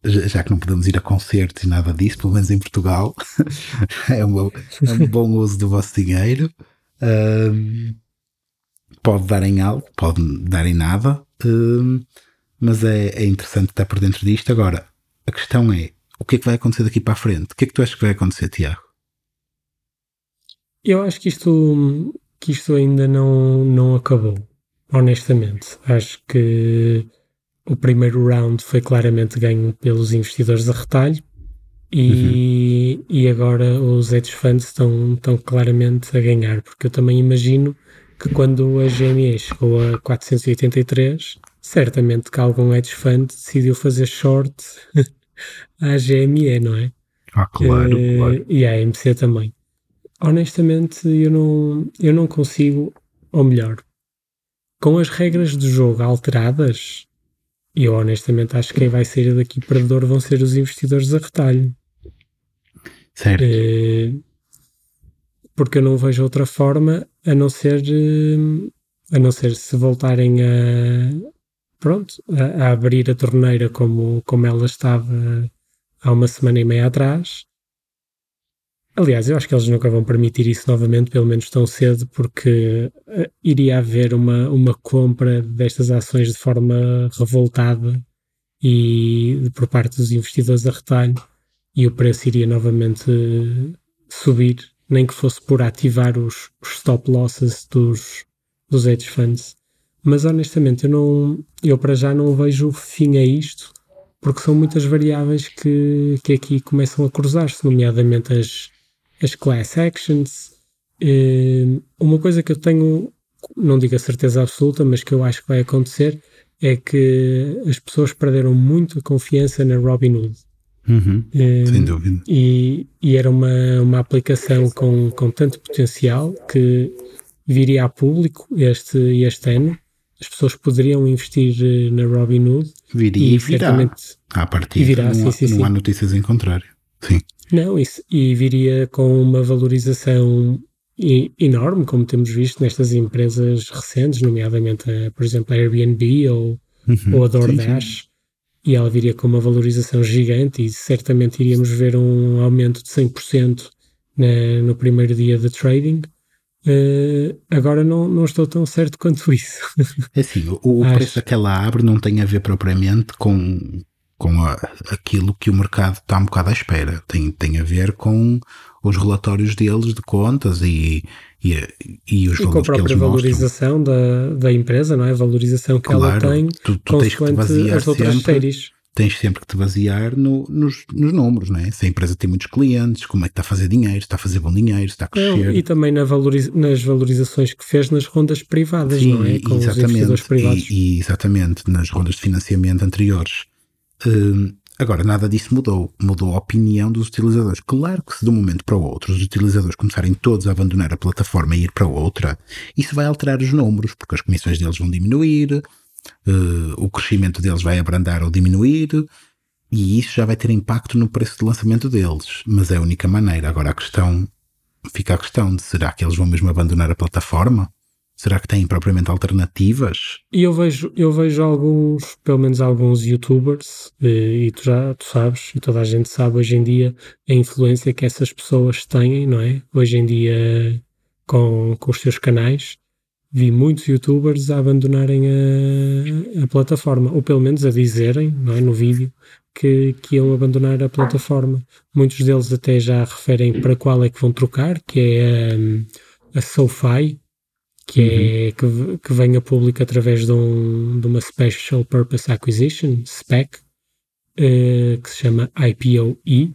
já que não podemos ir a concertos e nada disso, pelo menos em Portugal, é, um bom, é um bom uso do vosso dinheiro. Um, pode dar em algo, pode dar em nada, mas é, é interessante estar por dentro disto. Agora, a questão é: o que é que vai acontecer daqui para a frente? O que é que tu achas que vai acontecer, Tiago?
Eu acho que isto, que isto ainda não, não acabou, honestamente. Acho que o primeiro round foi claramente ganho pelos investidores a retalho e, uhum. e agora os hedge funds estão, estão claramente a ganhar, porque eu também imagino que quando a GME chegou a 483, certamente que algum hedge fund decidiu fazer short à GME, não é?
Ah, claro, uh, claro.
E à AMC também honestamente eu não, eu não consigo, ou melhor, com as regras do jogo alteradas, eu honestamente acho que quem vai sair daqui perdedor vão ser os investidores a retalho.
Certo.
É, porque eu não vejo outra forma a não ser eh, a não ser se voltarem a pronto, a, a abrir a torneira como, como ela estava há uma semana e meia atrás. Aliás, eu acho que eles nunca vão permitir isso novamente, pelo menos tão cedo, porque uh, iria haver uma, uma compra destas ações de forma revoltada e por parte dos investidores a retalho e o preço iria novamente uh, subir, nem que fosse por ativar os, os stop losses dos, dos hedge funds. Mas honestamente, eu, não, eu para já não vejo fim a isto, porque são muitas variáveis que, que aqui começam a cruzar-se, nomeadamente as as class actions. Ehm, uma coisa que eu tenho, não digo a certeza absoluta, mas que eu acho que vai acontecer é que as pessoas perderam muito a confiança na Robinhood.
Uhum, um, sem dúvida.
E, e, era uma, uma aplicação com, com tanto potencial que viria a público este, este ano. As pessoas poderiam investir eh, na Robinhood.
Viria e, virá. Certamente, à partida, virá, não, sim, sim, não sim. há notícias em contrário. Sim.
Não, isso, e viria com uma valorização enorme, como temos visto nestas empresas recentes, nomeadamente, a, por exemplo, a Airbnb ou, uhum, ou a DoorDash, sim, sim. E ela viria com uma valorização gigante e certamente iríamos ver um aumento de 100% na, no primeiro dia de trading. Uh, agora não, não estou tão certo quanto isso.
É assim, o, o preço que ela abre não tem a ver propriamente com, com a, aquilo que o mercado está um bocado à espera. Tem, tem a ver com os relatórios deles de contas e, e, e os
e com a própria valorização da, da empresa, não é? A valorização que claro, ela tem tu, tu tens que te basear as outras sempre, séries.
Tens sempre que te basear no, nos, nos números, não é? Se a empresa tem muitos clientes, como é que está a fazer dinheiro, está a fazer bom dinheiro, está a crescer. Não,
e também na valoriza nas valorizações que fez nas rondas privadas, Sim, não é? Com exatamente,
privados. E, e exatamente, nas rondas de financiamento anteriores. Uh, agora, nada disso mudou. Mudou a opinião dos utilizadores. Claro que se de um momento para o outro os utilizadores começarem todos a abandonar a plataforma e ir para outra, isso vai alterar os números, porque as comissões deles vão diminuir, uh, o crescimento deles vai abrandar ou diminuir, e isso já vai ter impacto no preço de lançamento deles. Mas é a única maneira. Agora a questão, fica a questão de será que eles vão mesmo abandonar a plataforma? Será que têm propriamente alternativas?
Eu vejo, eu vejo alguns, pelo menos alguns youtubers, e, eh, e tu já tu sabes, e toda a gente sabe hoje em dia a influência que essas pessoas têm, não é? Hoje em dia com, com os seus canais. Vi muitos youtubers a abandonarem a, a plataforma, ou pelo menos a dizerem, não é, no vídeo, que, que iam abandonar a plataforma. Muitos deles até já referem para qual é que vão trocar, que é a, a SoFi, que, é, uhum. que, que vem a público através de, um, de uma Special Purpose Acquisition, SPEC, uh, que se chama IPOE,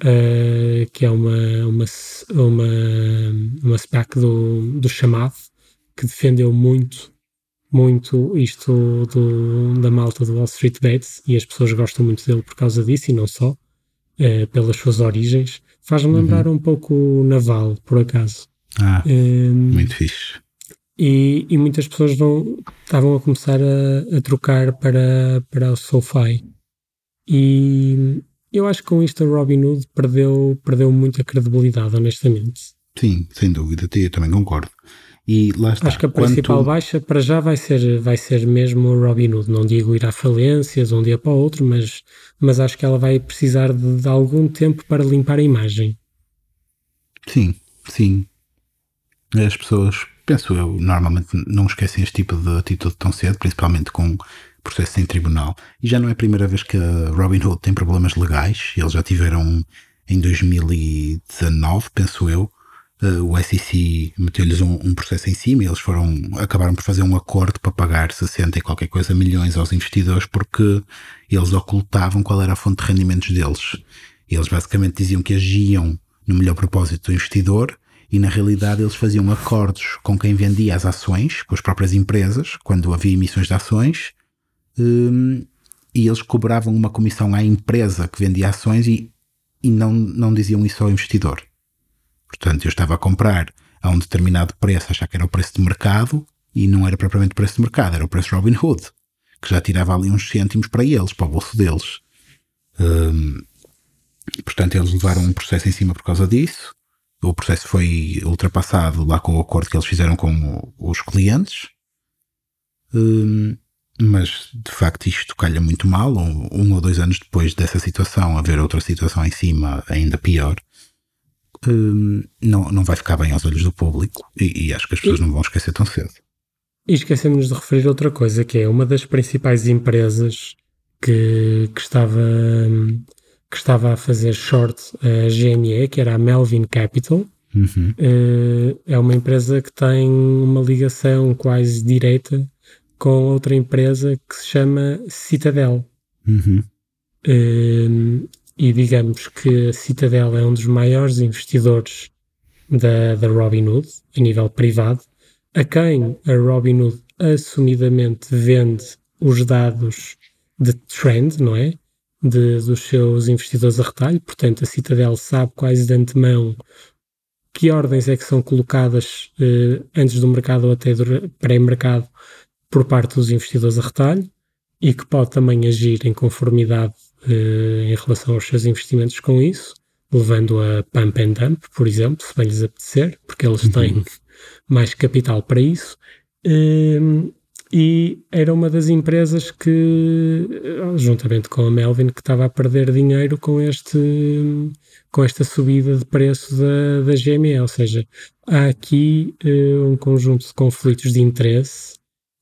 uh, que é uma, uma, uma, uma SPEC do, do chamado, que defendeu muito, muito isto do, da malta do Wall Street Bets, e as pessoas gostam muito dele por causa disso, e não só. uh, pelas suas origens. Faz-me uhum. lembrar um pouco o Naval, por acaso.
Ah, muito fixe.
E, e, muitas pessoas vão, estavam a começar a, a, trocar para, para o SoFi. E eu acho que com isto a Robinhood perdeu, perdeu muita credibilidade, honestamente.
Sim, sem dúvida, eu também concordo. E lá está.
Acho que a principal Quanto... baixa para já vai ser, vai ser mesmo o Robinhood. Não digo ir à falência de um dia para o outro, mas, mas acho que ela vai precisar de, de algum tempo para limpar a imagem.
Sim, sim. As pessoas, penso eu, normalmente não esquecem este tipo de atitude tão cedo, principalmente com processos em tribunal. E já não é a primeira vez que a Robinhood tem problemas legais. Eles já tiveram em 2019, penso eu, uh, o SEC meteu-lhes um, um, processo em cima e eles foram, acabaram por fazer um acordo para pagar 60 e qualquer coisa milhões aos investidores porque eles ocultavam qual era a fonte de rendimentos deles. Eles basicamente diziam que agiam no melhor propósito do investidor e na realidade eles faziam acordos com quem vendia as ações, com as próprias empresas, quando havia emissões de ações, um, e eles cobravam uma comissão à empresa que vendia ações e, e não, não diziam isso ao investidor. Portanto, eu estava a comprar a um determinado preço, achar que era o preço de mercado, e não era propriamente o preço de mercado, era o preço Robin Hood, que já tirava ali uns cêntimos para eles, para o bolso deles. Hum, portanto, eles levaram um processo em cima por causa disso. O processo foi ultrapassado lá com o acordo que eles fizeram com os clientes. Hum, mas de facto isto calha muito mal. Um, um, ou dois anos depois dessa situação, haver outra situação em cima ainda pior um, não, não vai ficar bem aos olhos do público e, e acho que as pessoas e, não vão esquecer tão cedo.
E esquecemos de referir outra coisa, que é uma das principais empresas que, que, estava, que estava a fazer short a GME, que era a Melvin Capital.
Uhum.
Uh, é uma empresa que tem uma ligação quase direta com outra empresa que se chama Citadel.
Uhum.
Uh, e digamos que a Citadel é um dos maiores investidores da, da Robinhood, a nível privado, a quem a Robinhood assumidamente vende os dados de trend, não é? De, dos seus investidores a retalho, portanto a Citadel sabe quase de antemão que ordens é que são colocadas eh, antes do mercado ou até do pré-mercado por parte dos investidores a retalho e que pode também agir em conformidade eh, em relação aos seus investimentos com isso, levando a pump and dump, por exemplo, se bem lhes apetecer, porque eles têm uhum. mais capital para isso. Ehm, e era uma das empresas que, juntamente com a Melvin, que estava a perder dinheiro com este com esta subida de preço da, da GME, ou seja, há aqui uh, um conjunto de conflitos de interesse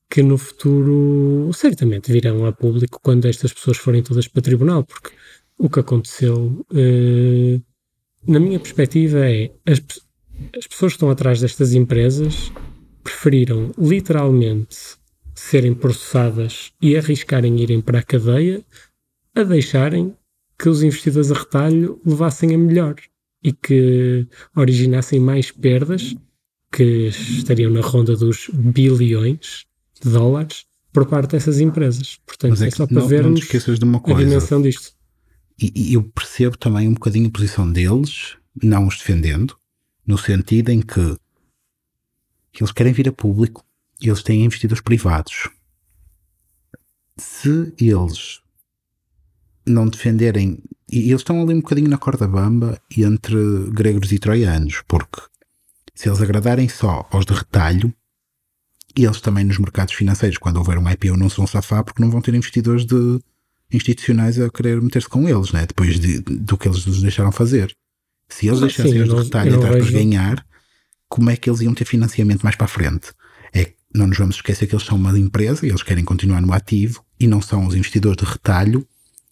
que no futuro certamente virão a público quando estas pessoas forem todas para tribunal, porque o que aconteceu, eh, na minha perspectiva, é as, as pessoas que estão atrás destas empresas preferiram literalmente serem processadas e arriscarem irem para a cadeia a deixarem que os investidores a retalho levassem a melhor e que originassem mais perdas que estariam na ronda dos bilhões de dólares por parte dessas empresas. Portanto, é, é, só para não, vermos
não de uma coisa.
a dimensão disto.
E, e, eu percebo também um bocadinho a posição deles, não os defendendo, no sentido em que eles querem vir a público, eles têm investidores privados. Se eles não defenderem, e eles estão ali um bocadinho na corda bamba entre gregos e troianos, porque se eles agradarem só aos de retalho, e eles também nos mercados financeiros, quando houver um IPO, não se vão safar porque não vão ter investidores de institucionais a querer meter-se com eles, né? depois de, do que eles nos deixaram fazer. Se eles deixassem os de retalho atrás para ganhar, como é que eles iam ter financiamento mais para a frente? Não nos vamos esquecer que eles são uma empresa e eles querem continuar no ativo e não são os investidores de retalho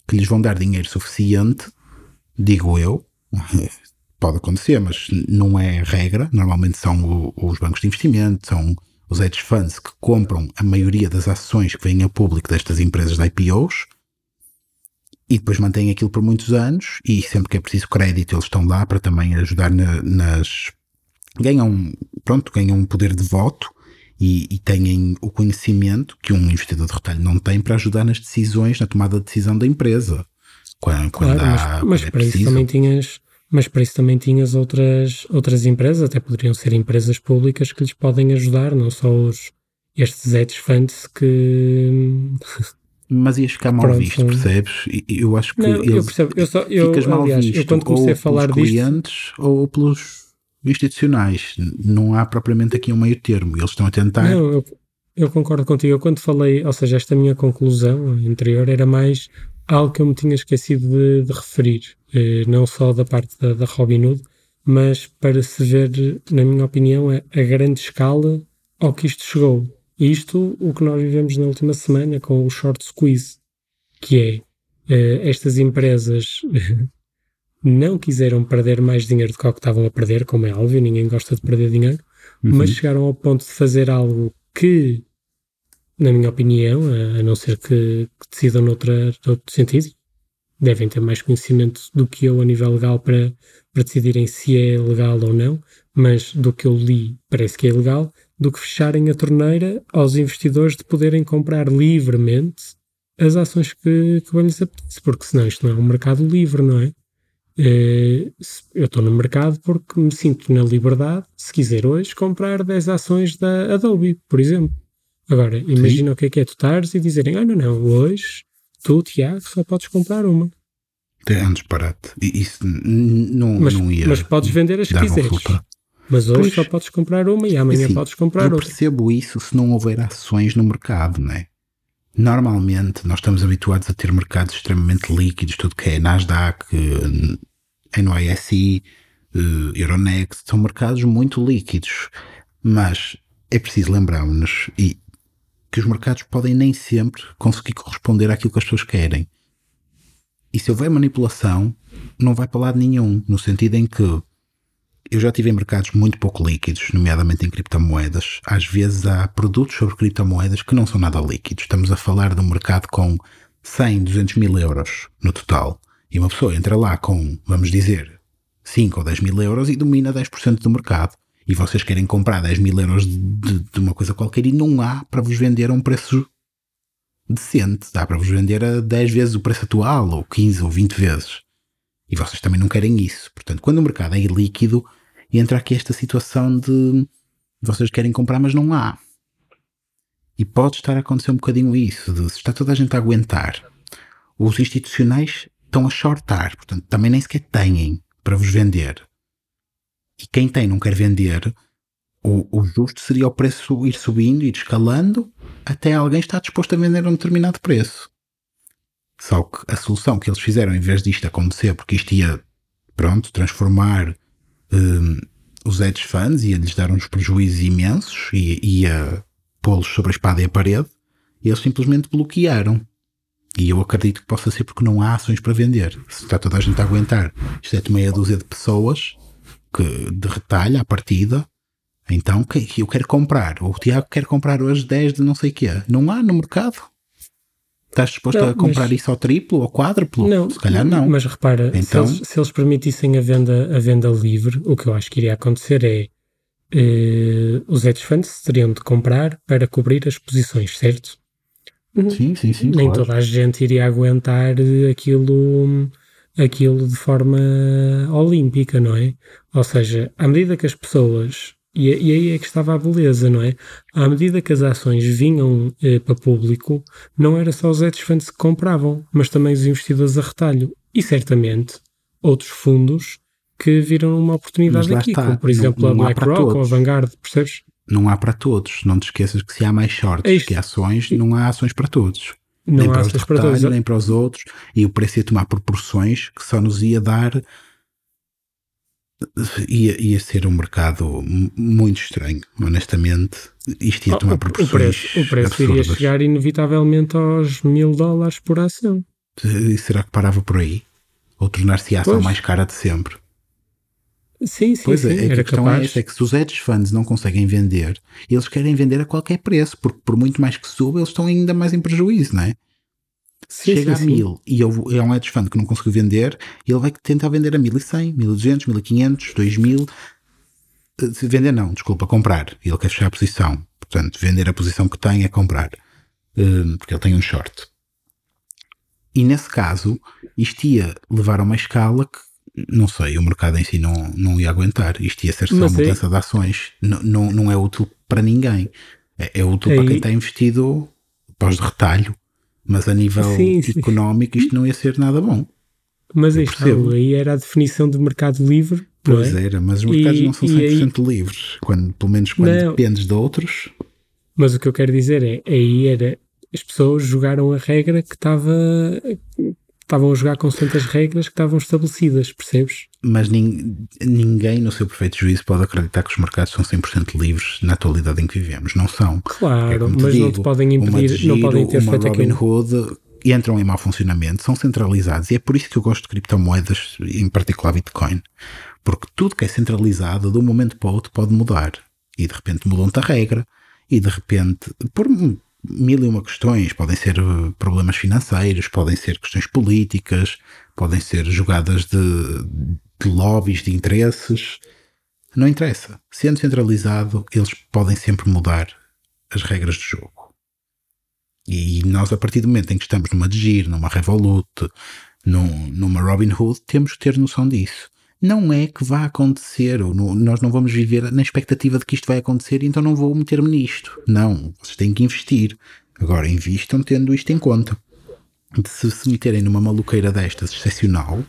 que lhes vão dar dinheiro suficiente, digo eu, pode acontecer, mas não é regra. Normalmente são os bancos de investimento, são os hedge funds que compram a maioria das ações que vêm a público destas empresas de IPOs e depois mantêm aquilo por muitos anos e sempre que é preciso crédito eles estão lá para também ajudar na, nas ganham pronto ganham um poder de voto e, e têm o conhecimento que um investidor de retalho não tem para ajudar nas decisões na tomada de decisão da empresa quando, quando
claro,
há,
mas, mas
é
para isso
preciso.
também tinhas, mas para isso também tinhas outras, outras empresas, até poderiam ser empresas públicas que lhes podem ajudar, não só os, estes hedge funds que.
Mas ias ficar mal
Pronto,
visto, percebes? Eu acho que
Não, eu
eles,
percebo, eu só, eu,
ficas mal
aliás,
visto
eu quando comecei
ou
a falar
pelos
disto,
clientes ou pelos institucionais. Não há propriamente aqui um meio termo. Eles estão a tentar.
Não, eu, eu concordo contigo. Eu quando falei, ou seja, esta minha conclusão anterior era mais algo que eu me tinha esquecido de, de referir, eh, não só da parte da, da Robinhood, mas para se ver, na minha opinião, a, a grande escala ao que isto chegou. Isto, o que nós vivemos na última semana com o short squeeze, que é eh, estas empresas não quiseram perder mais dinheiro do que o que estavam a perder, como é óbvio, ninguém gosta de perder dinheiro,
Uhum.
mas chegaram ao ponto de fazer algo que, na minha opinião, a, não ser que, que decidam noutra, noutro sentido, devem ter mais conhecimento do que eu a nível legal para, para decidirem se é legal ou não, mas do que eu li parece que é legal, do que fecharem a torneira aos investidores de poderem comprar livremente as ações que, que bem lhes apetece, porque senão isto não é um mercado livre, não é? Eh, eu estou no mercado porque me sinto na liberdade, se quiser hoje, comprar 10 ações da Adobe, por exemplo. Agora, imagina o que é que é tu estares e dizerem, ah, não, não, hoje tu, Tiago, só podes comprar uma.
É um disparate. Isso não,
Mas,
não ia
mas podes vender as que quiseres.
resultado.
Mas hoje
Pois.
só podes comprar uma e amanhã
Assim,
podes comprar
eu
outra.
percebo isso se não houver ações no mercado, não é? Normalmente nós estamos habituados a ter mercados extremamente líquidos, tudo que é Nasdaq, eh, NYSE, eh, Euronext, são mercados muito líquidos. Mas é preciso lembrarmos e que os mercados podem nem sempre conseguir corresponder àquilo que as pessoas querem. E se houver manipulação, não vai para lado nenhum, no sentido em que eu já tive em mercados muito pouco líquidos, nomeadamente em criptomoedas. Às vezes há produtos sobre criptomoedas que não são nada líquidos. Estamos a falar de um mercado com 100, 200 mil euros no total. E uma pessoa entra lá com, vamos dizer, 5 ou 10 mil euros e domina 10% do mercado. E vocês querem comprar 10 mil euros de, de uma coisa qualquer e não há para vos vender a um preço decente. Dá para vos vender a 10 vezes o preço atual, ou 15 ou 20 vezes. E vocês também não querem isso. Portanto, quando o mercado é ilíquido, entra aqui esta situação de vocês querem comprar, mas não há. E pode estar a acontecer um bocadinho isso, de se está toda a gente a aguentar. Os institucionais estão a shortar, portanto, também nem sequer têm para vos vender. E quem tem não quer vender, o, o justo seria o preço ir subindo, ir escalando, até alguém estar disposto a vender a um determinado preço. Só que a solução que eles fizeram, em vez disto acontecer, porque isto ia, pronto, transformar hum, os hedge funds, ia-lhes dar uns prejuízos imensos, e ia pô-los sobre a espada e a parede, eles simplesmente bloquearam. E eu acredito que possa ser porque não há ações para vender. Se está toda a gente a aguentar, exceto meia dúzia de pessoas que de retalho à partida, então que eu quero comprar. O Tiago quer comprar hoje 10 de não sei o quê. Não há no mercado. Estás disposto
Não,
a comprar
mas-
isso ao triplo ou quádruplo?
Não,
Se calhar não.
Mas repara, se,
Então-
eles, se eles permitissem a venda, a venda livre, o que eu acho que iria acontecer é eh, os hedge funds teriam de comprar para cobrir as posições, certo?
Sim, sim, sim.
Nem
claro.
toda a gente iria aguentar eh, aquilo, aquilo de forma olímpica, não é? Ou seja, à medida que as pessoas. E, e aí é que estava a beleza, não é? À medida que as ações vinham eh, para público, não era só os hedge funds que compravam, mas também os investidores a retalho. E certamente outros fundos que viram uma oportunidade aqui,
está,
como por
não-
exemplo
não há
a BlackRock ou a. Vanguard, percebes?
Não há para todos. Não te esqueças que se há mais shorts
É
que ações, não há ações para todos.
Não
nem
há
para os
ações para
retalho,
todos.
nem para os outros. E o preço ia tomar proporções que só nos ia dar. Ia, ia ser um mercado mu- muito estranho, honestamente. Isto ia
Oh,
tomar
o, o
proporções.
preço, o preço iria chegar inevitavelmente aos mil dólares por ação.
E será que parava por aí? Ou tornar-se a ação
Pois.
mais cara de sempre?
Sim, sim,
Pois
sim,
é, é que
era
a questão é
capaz.
esta, é que se os hedge funds não conseguem vender, eles querem vender a qualquer preço, porque por muito mais que suba, eles estão ainda mais em prejuízo, não é? Se
Sim,
chega
sim,
a
sim.
mil e é um hedge fund que não conseguiu vender, ele vai tentar vender a 1100, 1200, 1500, 2000. Eh, Se vender não, desculpa, comprar. Ele quer fechar a posição. Portanto, vender a posição que tem é comprar. Eh, Porque ele tem um short. E nesse caso, isto ia levar a uma escala que, não sei, o mercado em si não, não ia aguentar. Isto ia ser só Mas mudança é... de ações. Não, não, não é útil para ninguém. É, é útil para quem está investido pós de retalho. Mas a nível sim, económico, sim. isto não ia ser nada bom.
Mas aí, aí era a definição de mercado livre.
Pois
é?
era, mas os mercados e, não são 100% aí... livres. Quando, pelo menos quando não. dependes de outros.
Mas o que eu quero dizer é, aí era as pessoas jogaram a regra que estava estavam a jogar com certas regras que estavam estabelecidas, percebes?
Mas nin, ninguém, no seu perfeito juízo, pode acreditar que os mercados são 100% livres na atualidade em que vivemos. Não são.
Claro, é mas digo, não te podem impedir, Giro, não podem ter feito
Robin aquilo. Hood entram em mau funcionamento, são centralizados e é por isso que eu gosto de criptomoedas, em particular Bitcoin. Porque tudo que é centralizado, de um momento para o outro, pode mudar. E de repente mudam-te a regra, e de repente, por mil e uma questões, podem ser eh, problemas financeiros, podem ser questões políticas, podem ser jogadas de, de lobbies, de interesses. Não interessa. Sendo centralizado, eles podem sempre mudar as regras do jogo. E nós, a partir do momento em que estamos numa Gir, numa Revolut, num, numa Robinhood, temos que ter noção disso não é que vá acontecer, ou no, nós não vamos viver na expectativa de que isto vai acontecer, então não vou meter-me nisto. Não, vocês têm que investir. Agora, invistam tendo isto em conta. Se se meterem numa maluqueira destas excepcional,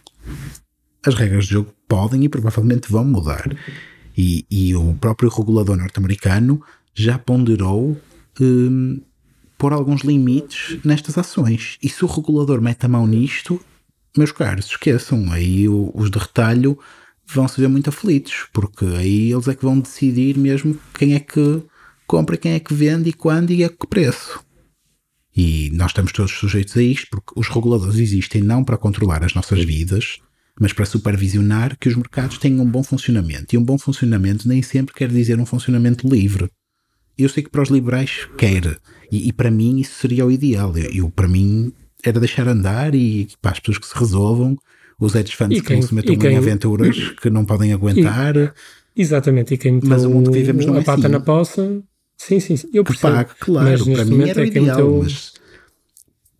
as regras de jogo podem e provavelmente vão mudar. E, e o próprio regulador norte-americano já ponderou hum, pôr alguns limites nestas ações. E se o regulador mete a mão nisto, meus caros, esqueçam, aí os de retalho vão se ver muito aflitos, porque aí eles é que vão decidir mesmo quem é que compra, quem é que vende e quando e a que preço. E nós estamos todos sujeitos a isto, porque os reguladores existem não para controlar as nossas vidas, mas para supervisionar que os mercados tenham um bom funcionamento. E um bom funcionamento nem sempre quer dizer um funcionamento livre. Eu sei que para os liberais quer, e, e para mim isso seria o ideal. Eu, eu, para mim, era deixar andar e para as pessoas que se resolvam, os hedge funds que não se metam quem, em aventuras que não podem aguentar. E,
exatamente, e quem
mas o mundo que vivemos não
a
é
pata
assim.
na poça, sim, sim, sim eu percebo. Pague,
claro, mas para mim era é ideal, meteu... mas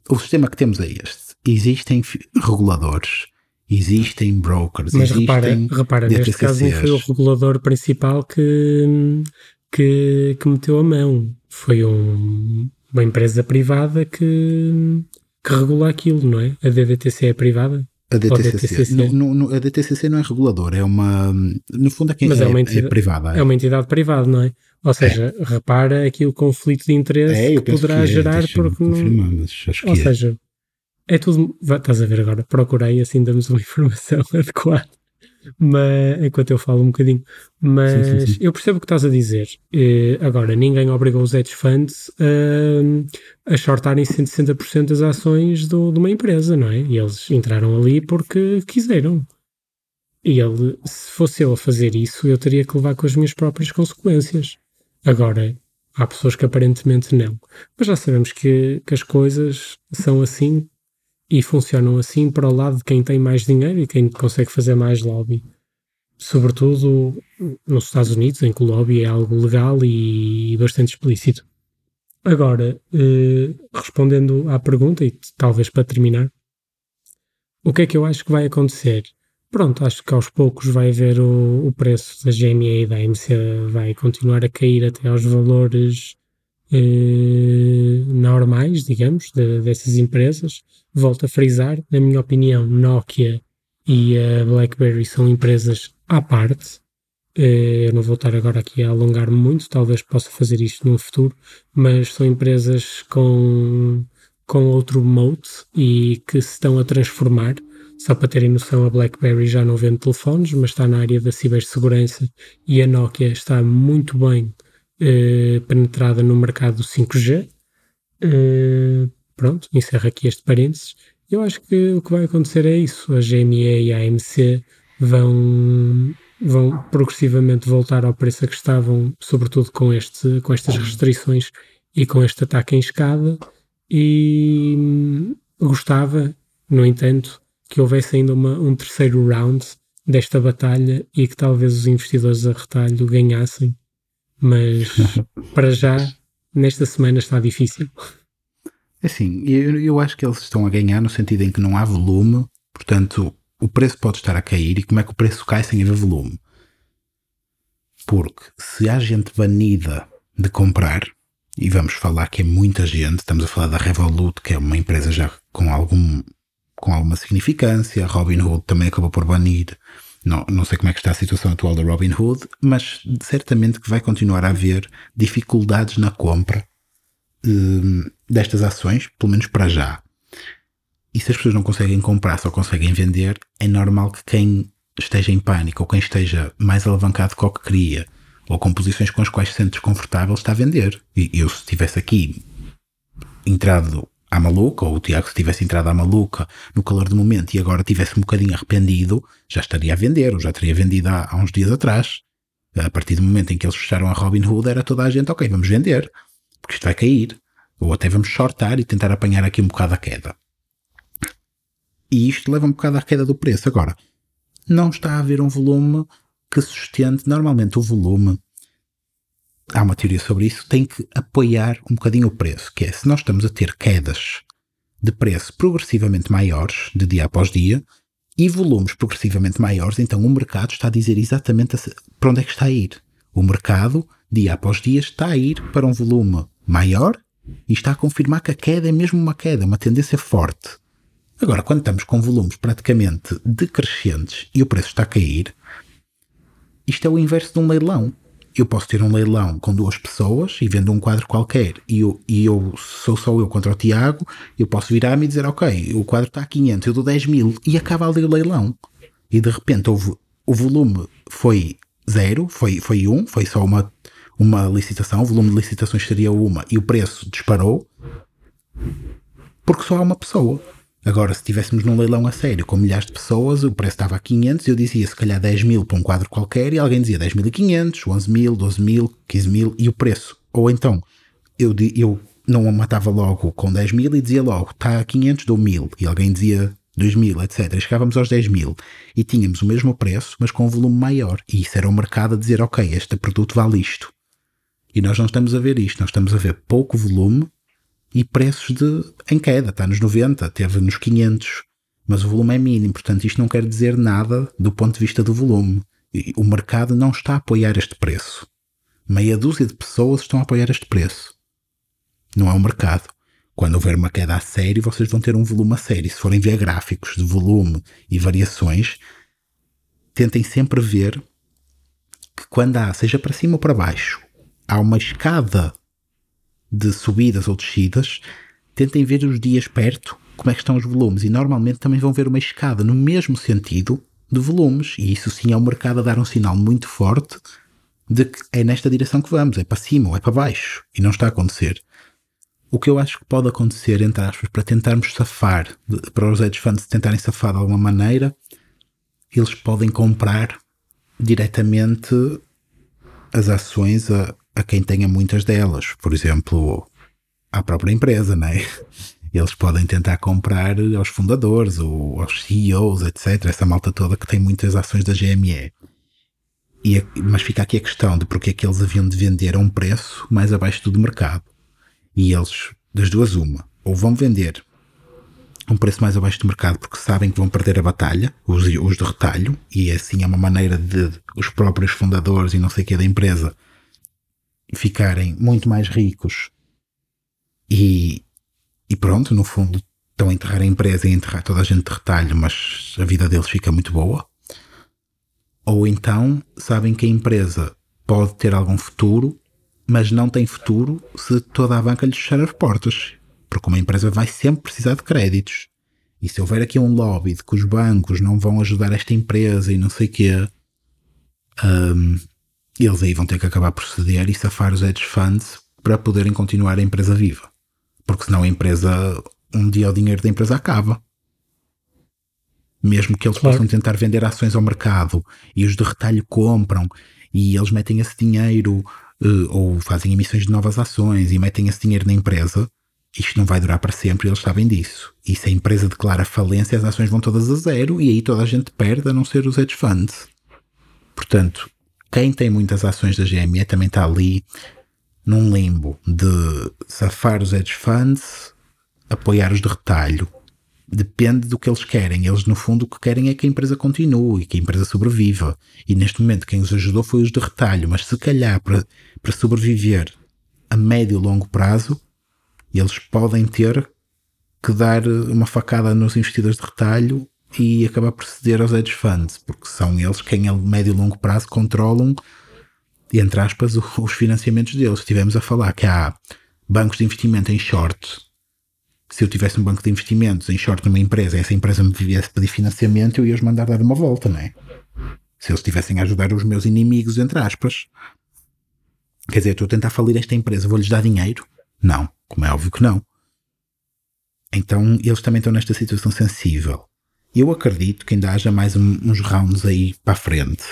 o sistema que temos é este. Existem reguladores, existem brokers, mas existem
repara, repara neste caso não foi o regulador principal que, que, que meteu a mão. Foi um, uma empresa privada que, que regula aquilo, não é? A DDTC é privada?
A DTCC. No, no, a DTCC não é regulador, é uma. No fundo, é, quem Mas é, é, uma entidade, é privada.
É. é uma entidade privada, não é? Ou seja, é. repara aqui o conflito de interesse é, que poderá que é, gerar porque não. Ou seja, é tudo. Estás a ver agora? Procurei, assim damos uma informação adequada mas, enquanto eu falo um bocadinho. Mas sim, sim, sim. eu percebo o que estás a dizer. Uh, agora, ninguém obrigou os hedge funds a, a shortarem 160% das ações do, de uma empresa, não é? E eles entraram ali porque quiseram. E ele, se fosse eu a fazer isso, eu teria que levar com as minhas próprias consequências. Agora, há pessoas que aparentemente não. Mas já sabemos que, que as coisas são assim e funcionam assim para o lado de quem tem mais dinheiro e quem consegue fazer mais lobby. Sobretudo nos Estados Unidos, em que o lobby é algo legal e bastante explícito. Agora, eh, respondendo à pergunta, e talvez para terminar, o que é que eu acho que vai acontecer? Pronto, acho que aos poucos vai haver o, o preço da GME e da AMC vai continuar a cair até aos valores eh, normais, digamos, de, dessas empresas. Volto a frisar, na minha opinião, Nokia e a BlackBerry são empresas à parte. Eh, eu não vou estar agora aqui a alongar-me muito, talvez possa fazer isto no futuro, mas são empresas com, com outro mote e que se estão a transformar. Só para terem noção, a BlackBerry já não vende telefones, mas está na área da cibersegurança e a Nokia está muito bem eh, penetrada no mercado 5G. Eh, pronto, encerro aqui este parênteses. Eu acho que o que vai acontecer é isso. A GME e a AMC vão, vão progressivamente voltar ao preço a que estavam, sobretudo com, este, com estas restrições e com este ataque em escada. E hum, gostava, no entanto, que houvesse ainda uma, um terceiro round desta batalha e que talvez os investidores a retalho ganhassem mas para já, nesta semana está difícil.
Assim, eu, eu acho que eles estão a ganhar no sentido em que não há volume, portanto, o preço pode estar a cair. E como é que o preço cai sem haver volume? Porque se há gente banida de comprar, e vamos falar que é muita gente, estamos a falar da Revolut, que é uma empresa já com algum com alguma significância, Robinhood também acabou por banir. Não, não sei como é que está a situação atual da Robinhood, mas certamente que vai continuar a haver dificuldades na compra hum, destas ações, pelo menos para já. E se as pessoas não conseguem comprar, só conseguem vender, é normal que quem esteja em pânico ou quem esteja mais alavancado com o que queria ou com posições com as quais se sente desconfortável está a vender. E eu, se estivesse aqui entrado à maluca, ou o Tiago se tivesse entrado à maluca no calor do momento e agora tivesse um bocadinho arrependido, já estaria a vender, ou já teria vendido há, há uns dias atrás. A partir do momento em que eles fecharam a Robin Hood, era toda a gente, ok, vamos vender, porque isto vai cair. Ou até vamos shortar e tentar apanhar aqui um bocado a queda. E isto leva um bocado à queda do preço. Agora, não está a haver um volume que sustente. Normalmente o volume, há uma teoria sobre isso, tem que apoiar um bocadinho o preço, que é se nós estamos a ter quedas de preço progressivamente maiores, de dia após dia, e volumes progressivamente maiores, então o mercado está a dizer exatamente para onde é que está a ir. O mercado, dia após dia, está a ir para um volume maior e está a confirmar que a queda é mesmo uma queda, uma tendência forte. Agora, quando estamos com volumes praticamente decrescentes e o preço está a cair, isto é o inverso de um leilão. Eu posso ter um leilão com duas pessoas e vendo um quadro qualquer e eu, e eu sou só eu contra o Tiago, eu posso virar-me e dizer, ok, o quadro está a 500, eu dou 10 mil e acaba ali o leilão. E de repente houve, o volume foi zero, foi, foi um, foi só uma, uma licitação, o volume de licitações seria uma e o preço disparou porque só há uma pessoa. Agora, se estivéssemos num leilão a sério com milhares de pessoas, o preço estava a 500, eu dizia se calhar 10 mil para um quadro qualquer e alguém dizia 10.500, 11 mil, 12 mil, 15 mil e o preço. Ou então, eu, eu não matava logo com 10 mil e dizia logo está a 500, dou mil e alguém dizia 2 mil, etc. E chegávamos aos 10 mil e tínhamos o mesmo preço, mas com um volume maior. E isso era o mercado a dizer, ok, este produto vale isto. E nós não estamos a ver isto, nós estamos a ver pouco volume e preços de, em queda, está nos 90, teve nos 500, mas o volume é mínimo, portanto isto não quer dizer nada do ponto de vista do volume. O mercado não está a apoiar este preço. Meia dúzia de pessoas estão a apoiar este preço. Não é o mercado. Quando houver uma queda a sério, vocês vão ter um volume a sério. Se forem ver gráficos de volume e variações, tentem sempre ver que quando há, seja para cima ou para baixo, há uma escada de subidas ou descidas, tentem ver os dias perto como é que estão os volumes e normalmente também vão ver uma escada no mesmo sentido de volumes e isso sim é o mercado a dar um sinal muito forte de que é nesta direção que vamos, é para cima ou é para baixo e não está a acontecer. O que eu acho que pode acontecer, entre aspas, para tentarmos safar, para os hedge funds tentarem safar de alguma maneira, eles podem comprar diretamente as ações a, a quem tenha muitas delas. Por exemplo, à própria empresa, né? Eles podem tentar comprar aos fundadores ou aos CEOs, etc. Essa malta toda que tem muitas ações da GME. E, mas fica aqui a questão de porque é que eles haviam de vender a um preço mais abaixo do mercado. E eles, das duas, uma, ou vão vender a um preço mais abaixo do mercado porque sabem que vão perder a batalha, os, os de retalho, e assim é uma maneira de os próprios fundadores e não sei o que da empresa ficarem muito mais ricos e, e pronto, no fundo estão a enterrar a empresa e a enterrar toda a gente de retalho, mas a vida deles fica muito boa. Ou então sabem que a empresa pode ter algum futuro, mas não tem futuro se toda a banca lhes fechar as portas. Porque uma empresa vai sempre precisar de créditos. E se houver aqui um lobby de que os bancos não vão ajudar esta empresa e não sei o quê, um, eles aí vão ter que acabar por ceder e safar os hedge funds para poderem continuar a empresa viva. Porque senão a empresa, um dia o dinheiro da empresa acaba. Mesmo que eles claro. possam tentar vender ações ao mercado e os de retalho compram e eles metem esse dinheiro uh, ou fazem emissões de novas ações e metem esse dinheiro na empresa, isto não vai durar para sempre e eles sabem disso. E se a empresa declara falência, as ações vão todas a zero e aí toda a gente perde, a não ser os hedge funds. Portanto, quem tem muitas ações da GME também está ali num limbo de safar os hedge funds apoiar os de retalho depende do que eles querem. Eles, no fundo, o que querem é que a empresa continue, que a empresa sobreviva. E neste momento, quem os ajudou foi os de retalho. Mas se calhar, para, para sobreviver a médio e longo prazo, eles podem ter que dar uma facada nos investidores de retalho e acabar por ceder aos hedge funds, porque são eles quem a médio e longo prazo controlam, entre aspas, os financiamentos deles. Estivemos a falar que há bancos de investimento em short se eu tivesse um banco de investimentos em short numa empresa e essa empresa me viesse pedir financiamento, eu ia os mandar dar uma volta, não é? Se eles estivessem a ajudar os meus inimigos, entre aspas. Quer dizer, estou a tentar falir esta empresa, vou-lhes dar dinheiro? Não, como é óbvio que não. Então eles também estão nesta situação sensível. Eu acredito que ainda haja mais um, uns rounds aí para a frente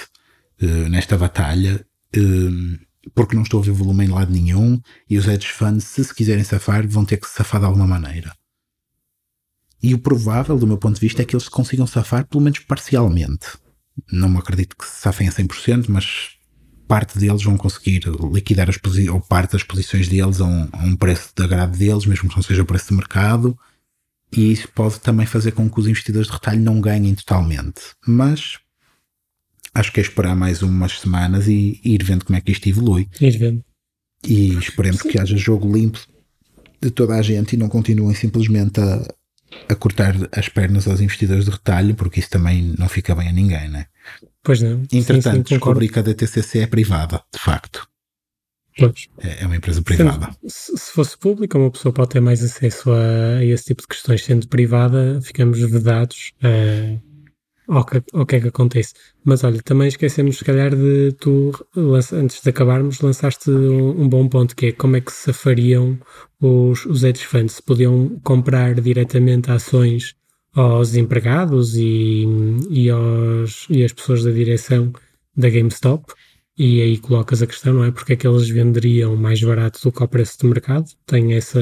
uh, nesta batalha. Uh, porque não estou a ver volume em lado nenhum e os hedge funds, se se quiserem safar, vão ter que se safar de alguma maneira. E o provável, do meu ponto de vista, é que eles consigam safar pelo menos parcialmente. Não acredito que se safem a 100%, mas parte deles vão conseguir liquidar as ou parte das posições deles a um, a um preço de agrado deles, mesmo que não seja o preço de mercado. E isso pode também fazer com que os investidores de retalho não ganhem totalmente. Mas acho que é esperar mais umas semanas e, e ir vendo como é que isto evolui.
Ir vendo.
E esperemos Sim. que haja jogo limpo de toda a gente e não continuem simplesmente a, a cortar as pernas aos investidores de retalho, porque isso também não fica bem a ninguém, né?
Pois não.
Entretanto, sim, sim, descobri que a DTCC é privada, de facto. É, é uma empresa privada.
Sendo, se fosse pública, uma pessoa pode ter mais acesso a, a, esse tipo de questões. Sendo privada, ficamos vedados a o que, o que é que acontece. Mas olha, também esquecemos se calhar de tu, antes de acabarmos, lançaste um, um, bom ponto que é como é que se safariam os, os hedge funds. Se podiam comprar diretamente ações aos empregados e, e, aos, e às pessoas da direção da GameStop e aí colocas a questão, não é? Porque é que eles venderiam mais barato do que ao preço de mercado? Tem essa,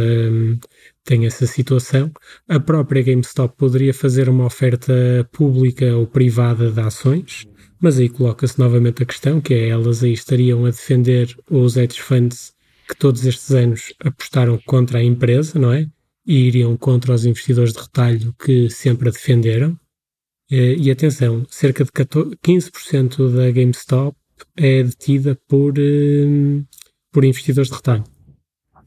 tem essa situação. A própria GameStop poderia fazer uma oferta pública ou privada de ações, mas aí coloca-se novamente a questão, que é elas aí estariam a defender os hedge funds que todos estes anos apostaram contra a empresa, não é? E iriam contra os investidores de retalho que sempre a defenderam. E atenção, cerca de 15% da GameStop é detida por, uh, por investidores de retalho.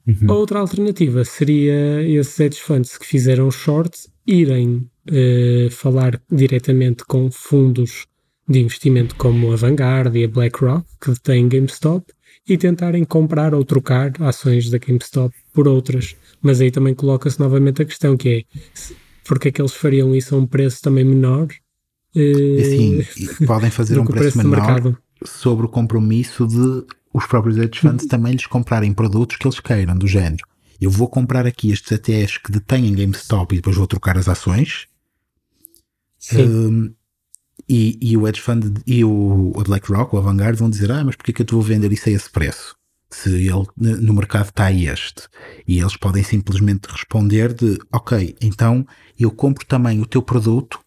Uhum. Outra alternativa seria esses hedge funds que fizeram shorts irem uh, falar diretamente com fundos de investimento como a Vanguard e a BlackRock, que detêm GameStop, e tentarem comprar ou trocar ações da GameStop por outras. Mas aí também coloca-se novamente a questão que é porque é que eles fariam isso a um preço também menor?
Uh, Sim, podem fazer um preço, preço menor sobre o compromisso de os próprios hedge funds também lhes comprarem produtos que eles queiram, do género. Eu vou comprar aqui estes ETFs que detêm GameStop e depois vou trocar as ações. Um, e, e, o hedge fund e o, o BlackRock, o Vanguard, vão dizer: Ah, mas porquê que eu te vou vender isso a esse preço? Se ele no mercado está este. E eles podem simplesmente responder: de Ok, então eu compro também o teu produto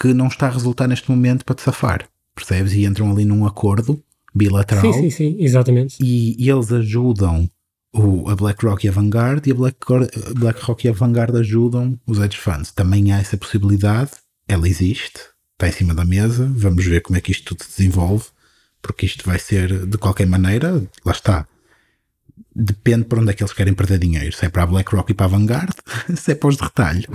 que não está a resultar neste momento para te safar percebes? E entram ali num acordo bilateral.
Sim, sim, sim, exatamente.
E, e eles ajudam o, a BlackRock e a Vanguard e a Black, BlackRock e a Vanguard ajudam os hedge funds. Também há essa possibilidade, ela existe, está em cima da mesa, vamos ver como é que isto tudo se desenvolve, porque isto vai ser, de qualquer maneira, lá está. Depende para onde é que eles querem perder dinheiro. Se é para a BlackRock e para a Vanguard, se é para os de retalho.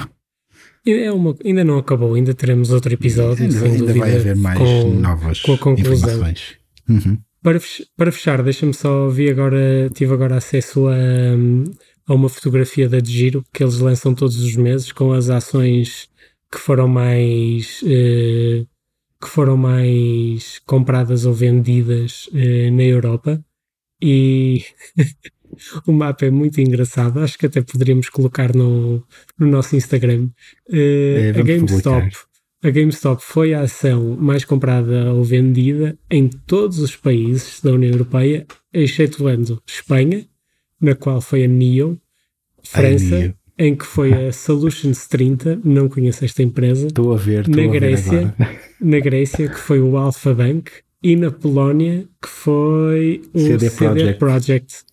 É uma, ainda não acabou, ainda teremos outro episódio.
Ainda, ainda dúvida, vai haver mais com, novas com a conclusão. informações. Uhum.
Para, para fechar, deixa-me só vi agora, tive agora acesso a, a uma fotografia da de Giro que eles lançam todos os meses com as ações que foram mais eh, que foram mais compradas ou vendidas eh, na Europa e o mapa é muito engraçado. Acho que até poderíamos colocar no, no nosso Instagram. Uh, é, a GameStop. A GameStop foi a ação mais comprada ou vendida em todos os países da União Europeia, excetuando Espanha, na qual foi a NIO, França, Ai, em que foi a Solutions 30, não conheço esta empresa.
Estou a ver, estou
na
a
Grécia,
ver
Na Grécia, que foi o Alpha Bank, e na Polónia, que foi o CD, CD Projekt. Projekt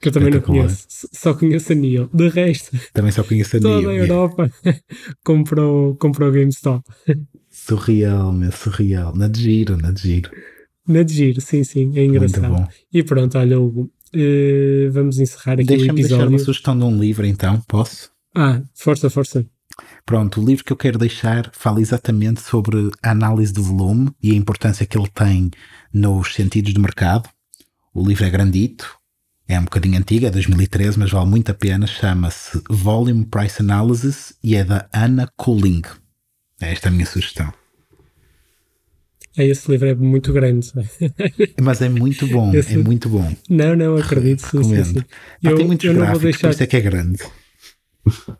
que eu também não conheço. Só conheço a Neo. De resto,
também só conheço a
toda
Neo.
a Europa comprou, comprou GameStop.
Surreal, meu, surreal. Na de giro, na de giro.
Na de giro, sim, sim, é engraçado. E pronto, olha, Hugo, uh, vamos encerrar aqui
Deixa
o episódio.
deixar uma sugestão de um livro, então, posso?
Ah, força, força.
Pronto, o livro que eu quero deixar fala exatamente sobre a análise do volume e a importância que ele tem nos sentidos de mercado. O livro é grandito, é um bocadinho antigo, é 2013, mas vale muito a pena. Chama-se Volume Price Analysis e é da Anna Cooling. É esta a minha sugestão.
É, esse livro é muito grande.
Mas é muito bom, esse... é muito bom.
Não, não, acredito. Sim, sim, sim.
Eu, tem muitos eu gráficos, não vou deixar... por isso é que é grande.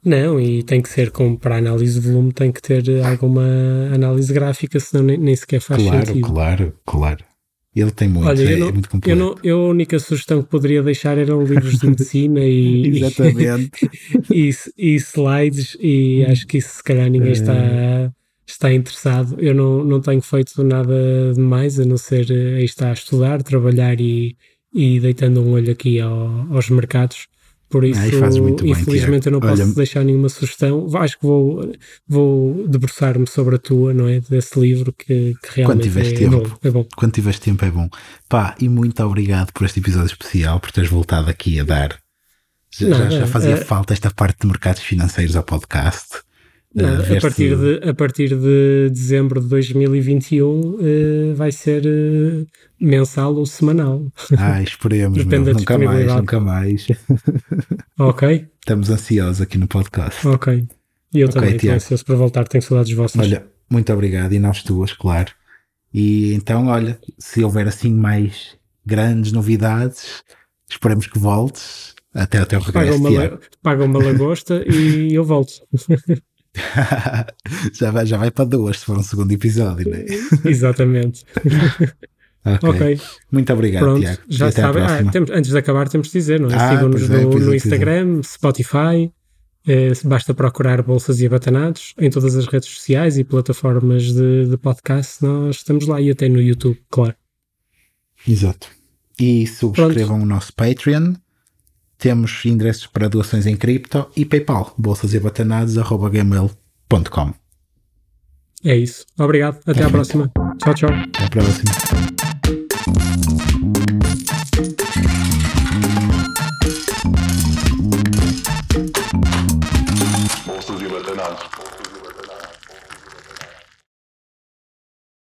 Não, e tem que ser como para análise de volume, tem que ter alguma análise gráfica, senão nem, nem sequer faz
claro,
sentido.
Claro, claro, Ele tem muito,
Olha,
é,
eu não,
é muito completo.
Eu, não, eu a única sugestão que poderia deixar eram livros de medicina e,
Exatamente.
e, e, slides, e acho que isso se calhar ninguém está, está interessado. Eu não, não tenho feito nada de mais a não ser aí está a estudar, trabalhar e, e deitando um olho aqui ao, aos mercados. Por isso,
bem,
infelizmente,
Tiago.
eu não posso
Olha,
deixar nenhuma sugestão. Acho que vou, vou debruçar-me sobre a tua, não é? Desse livro que, que realmente é,
tempo,
bom, é bom.
Quando tiveres tempo é bom. Pá, e muito obrigado por este episódio especial, por teres voltado aqui a dar. Já,
Não,
já
é,
fazia
é-
falta esta parte de mercados financeiros ao podcast. Uh,
a, partir de, a partir de dezembro de 2021 eh, vai ser eh, mensal ou semanal.
Ai, esperemos,
Depende
meu.
da
nunca mais, nunca mais.
Ok?
Estamos ansiosos aqui no podcast.
Ok. E eu
Ok,
também estou ansioso para voltar, tenho saudades vossas.
Olha, muito obrigado e nós tuas, claro. E então, olha, se houver assim mais grandes novidades, esperemos que voltes até o teu
paga,
regresso.
uma,
Tiago.
la- paga uma lagosta e eu volto.
já, vai, já vai para duas se for um segundo episódio, né?
Exatamente.
Ok.
Ok.
Muito obrigado,
Pronto,
Tiago.
Já sabem. Ah, antes de acabar, temos de dizer, não é?
Ah,
Sigam-nos
é,
no,
é,
no
é.
Instagram, Spotify. eh, basta procurar Bolsas e Abatanados em todas as redes sociais e plataformas de, de podcast. Nós estamos lá e até no YouTube, claro.
Exato. E subscrevam o nosso Patreon. Temos endereços para doações em cripto e PayPal, bolsasebatanados.gmail.com.
É isso. Obrigado. Até à próxima. Tchau, tchau.
Até a próxima.
Bolsas e Batanados.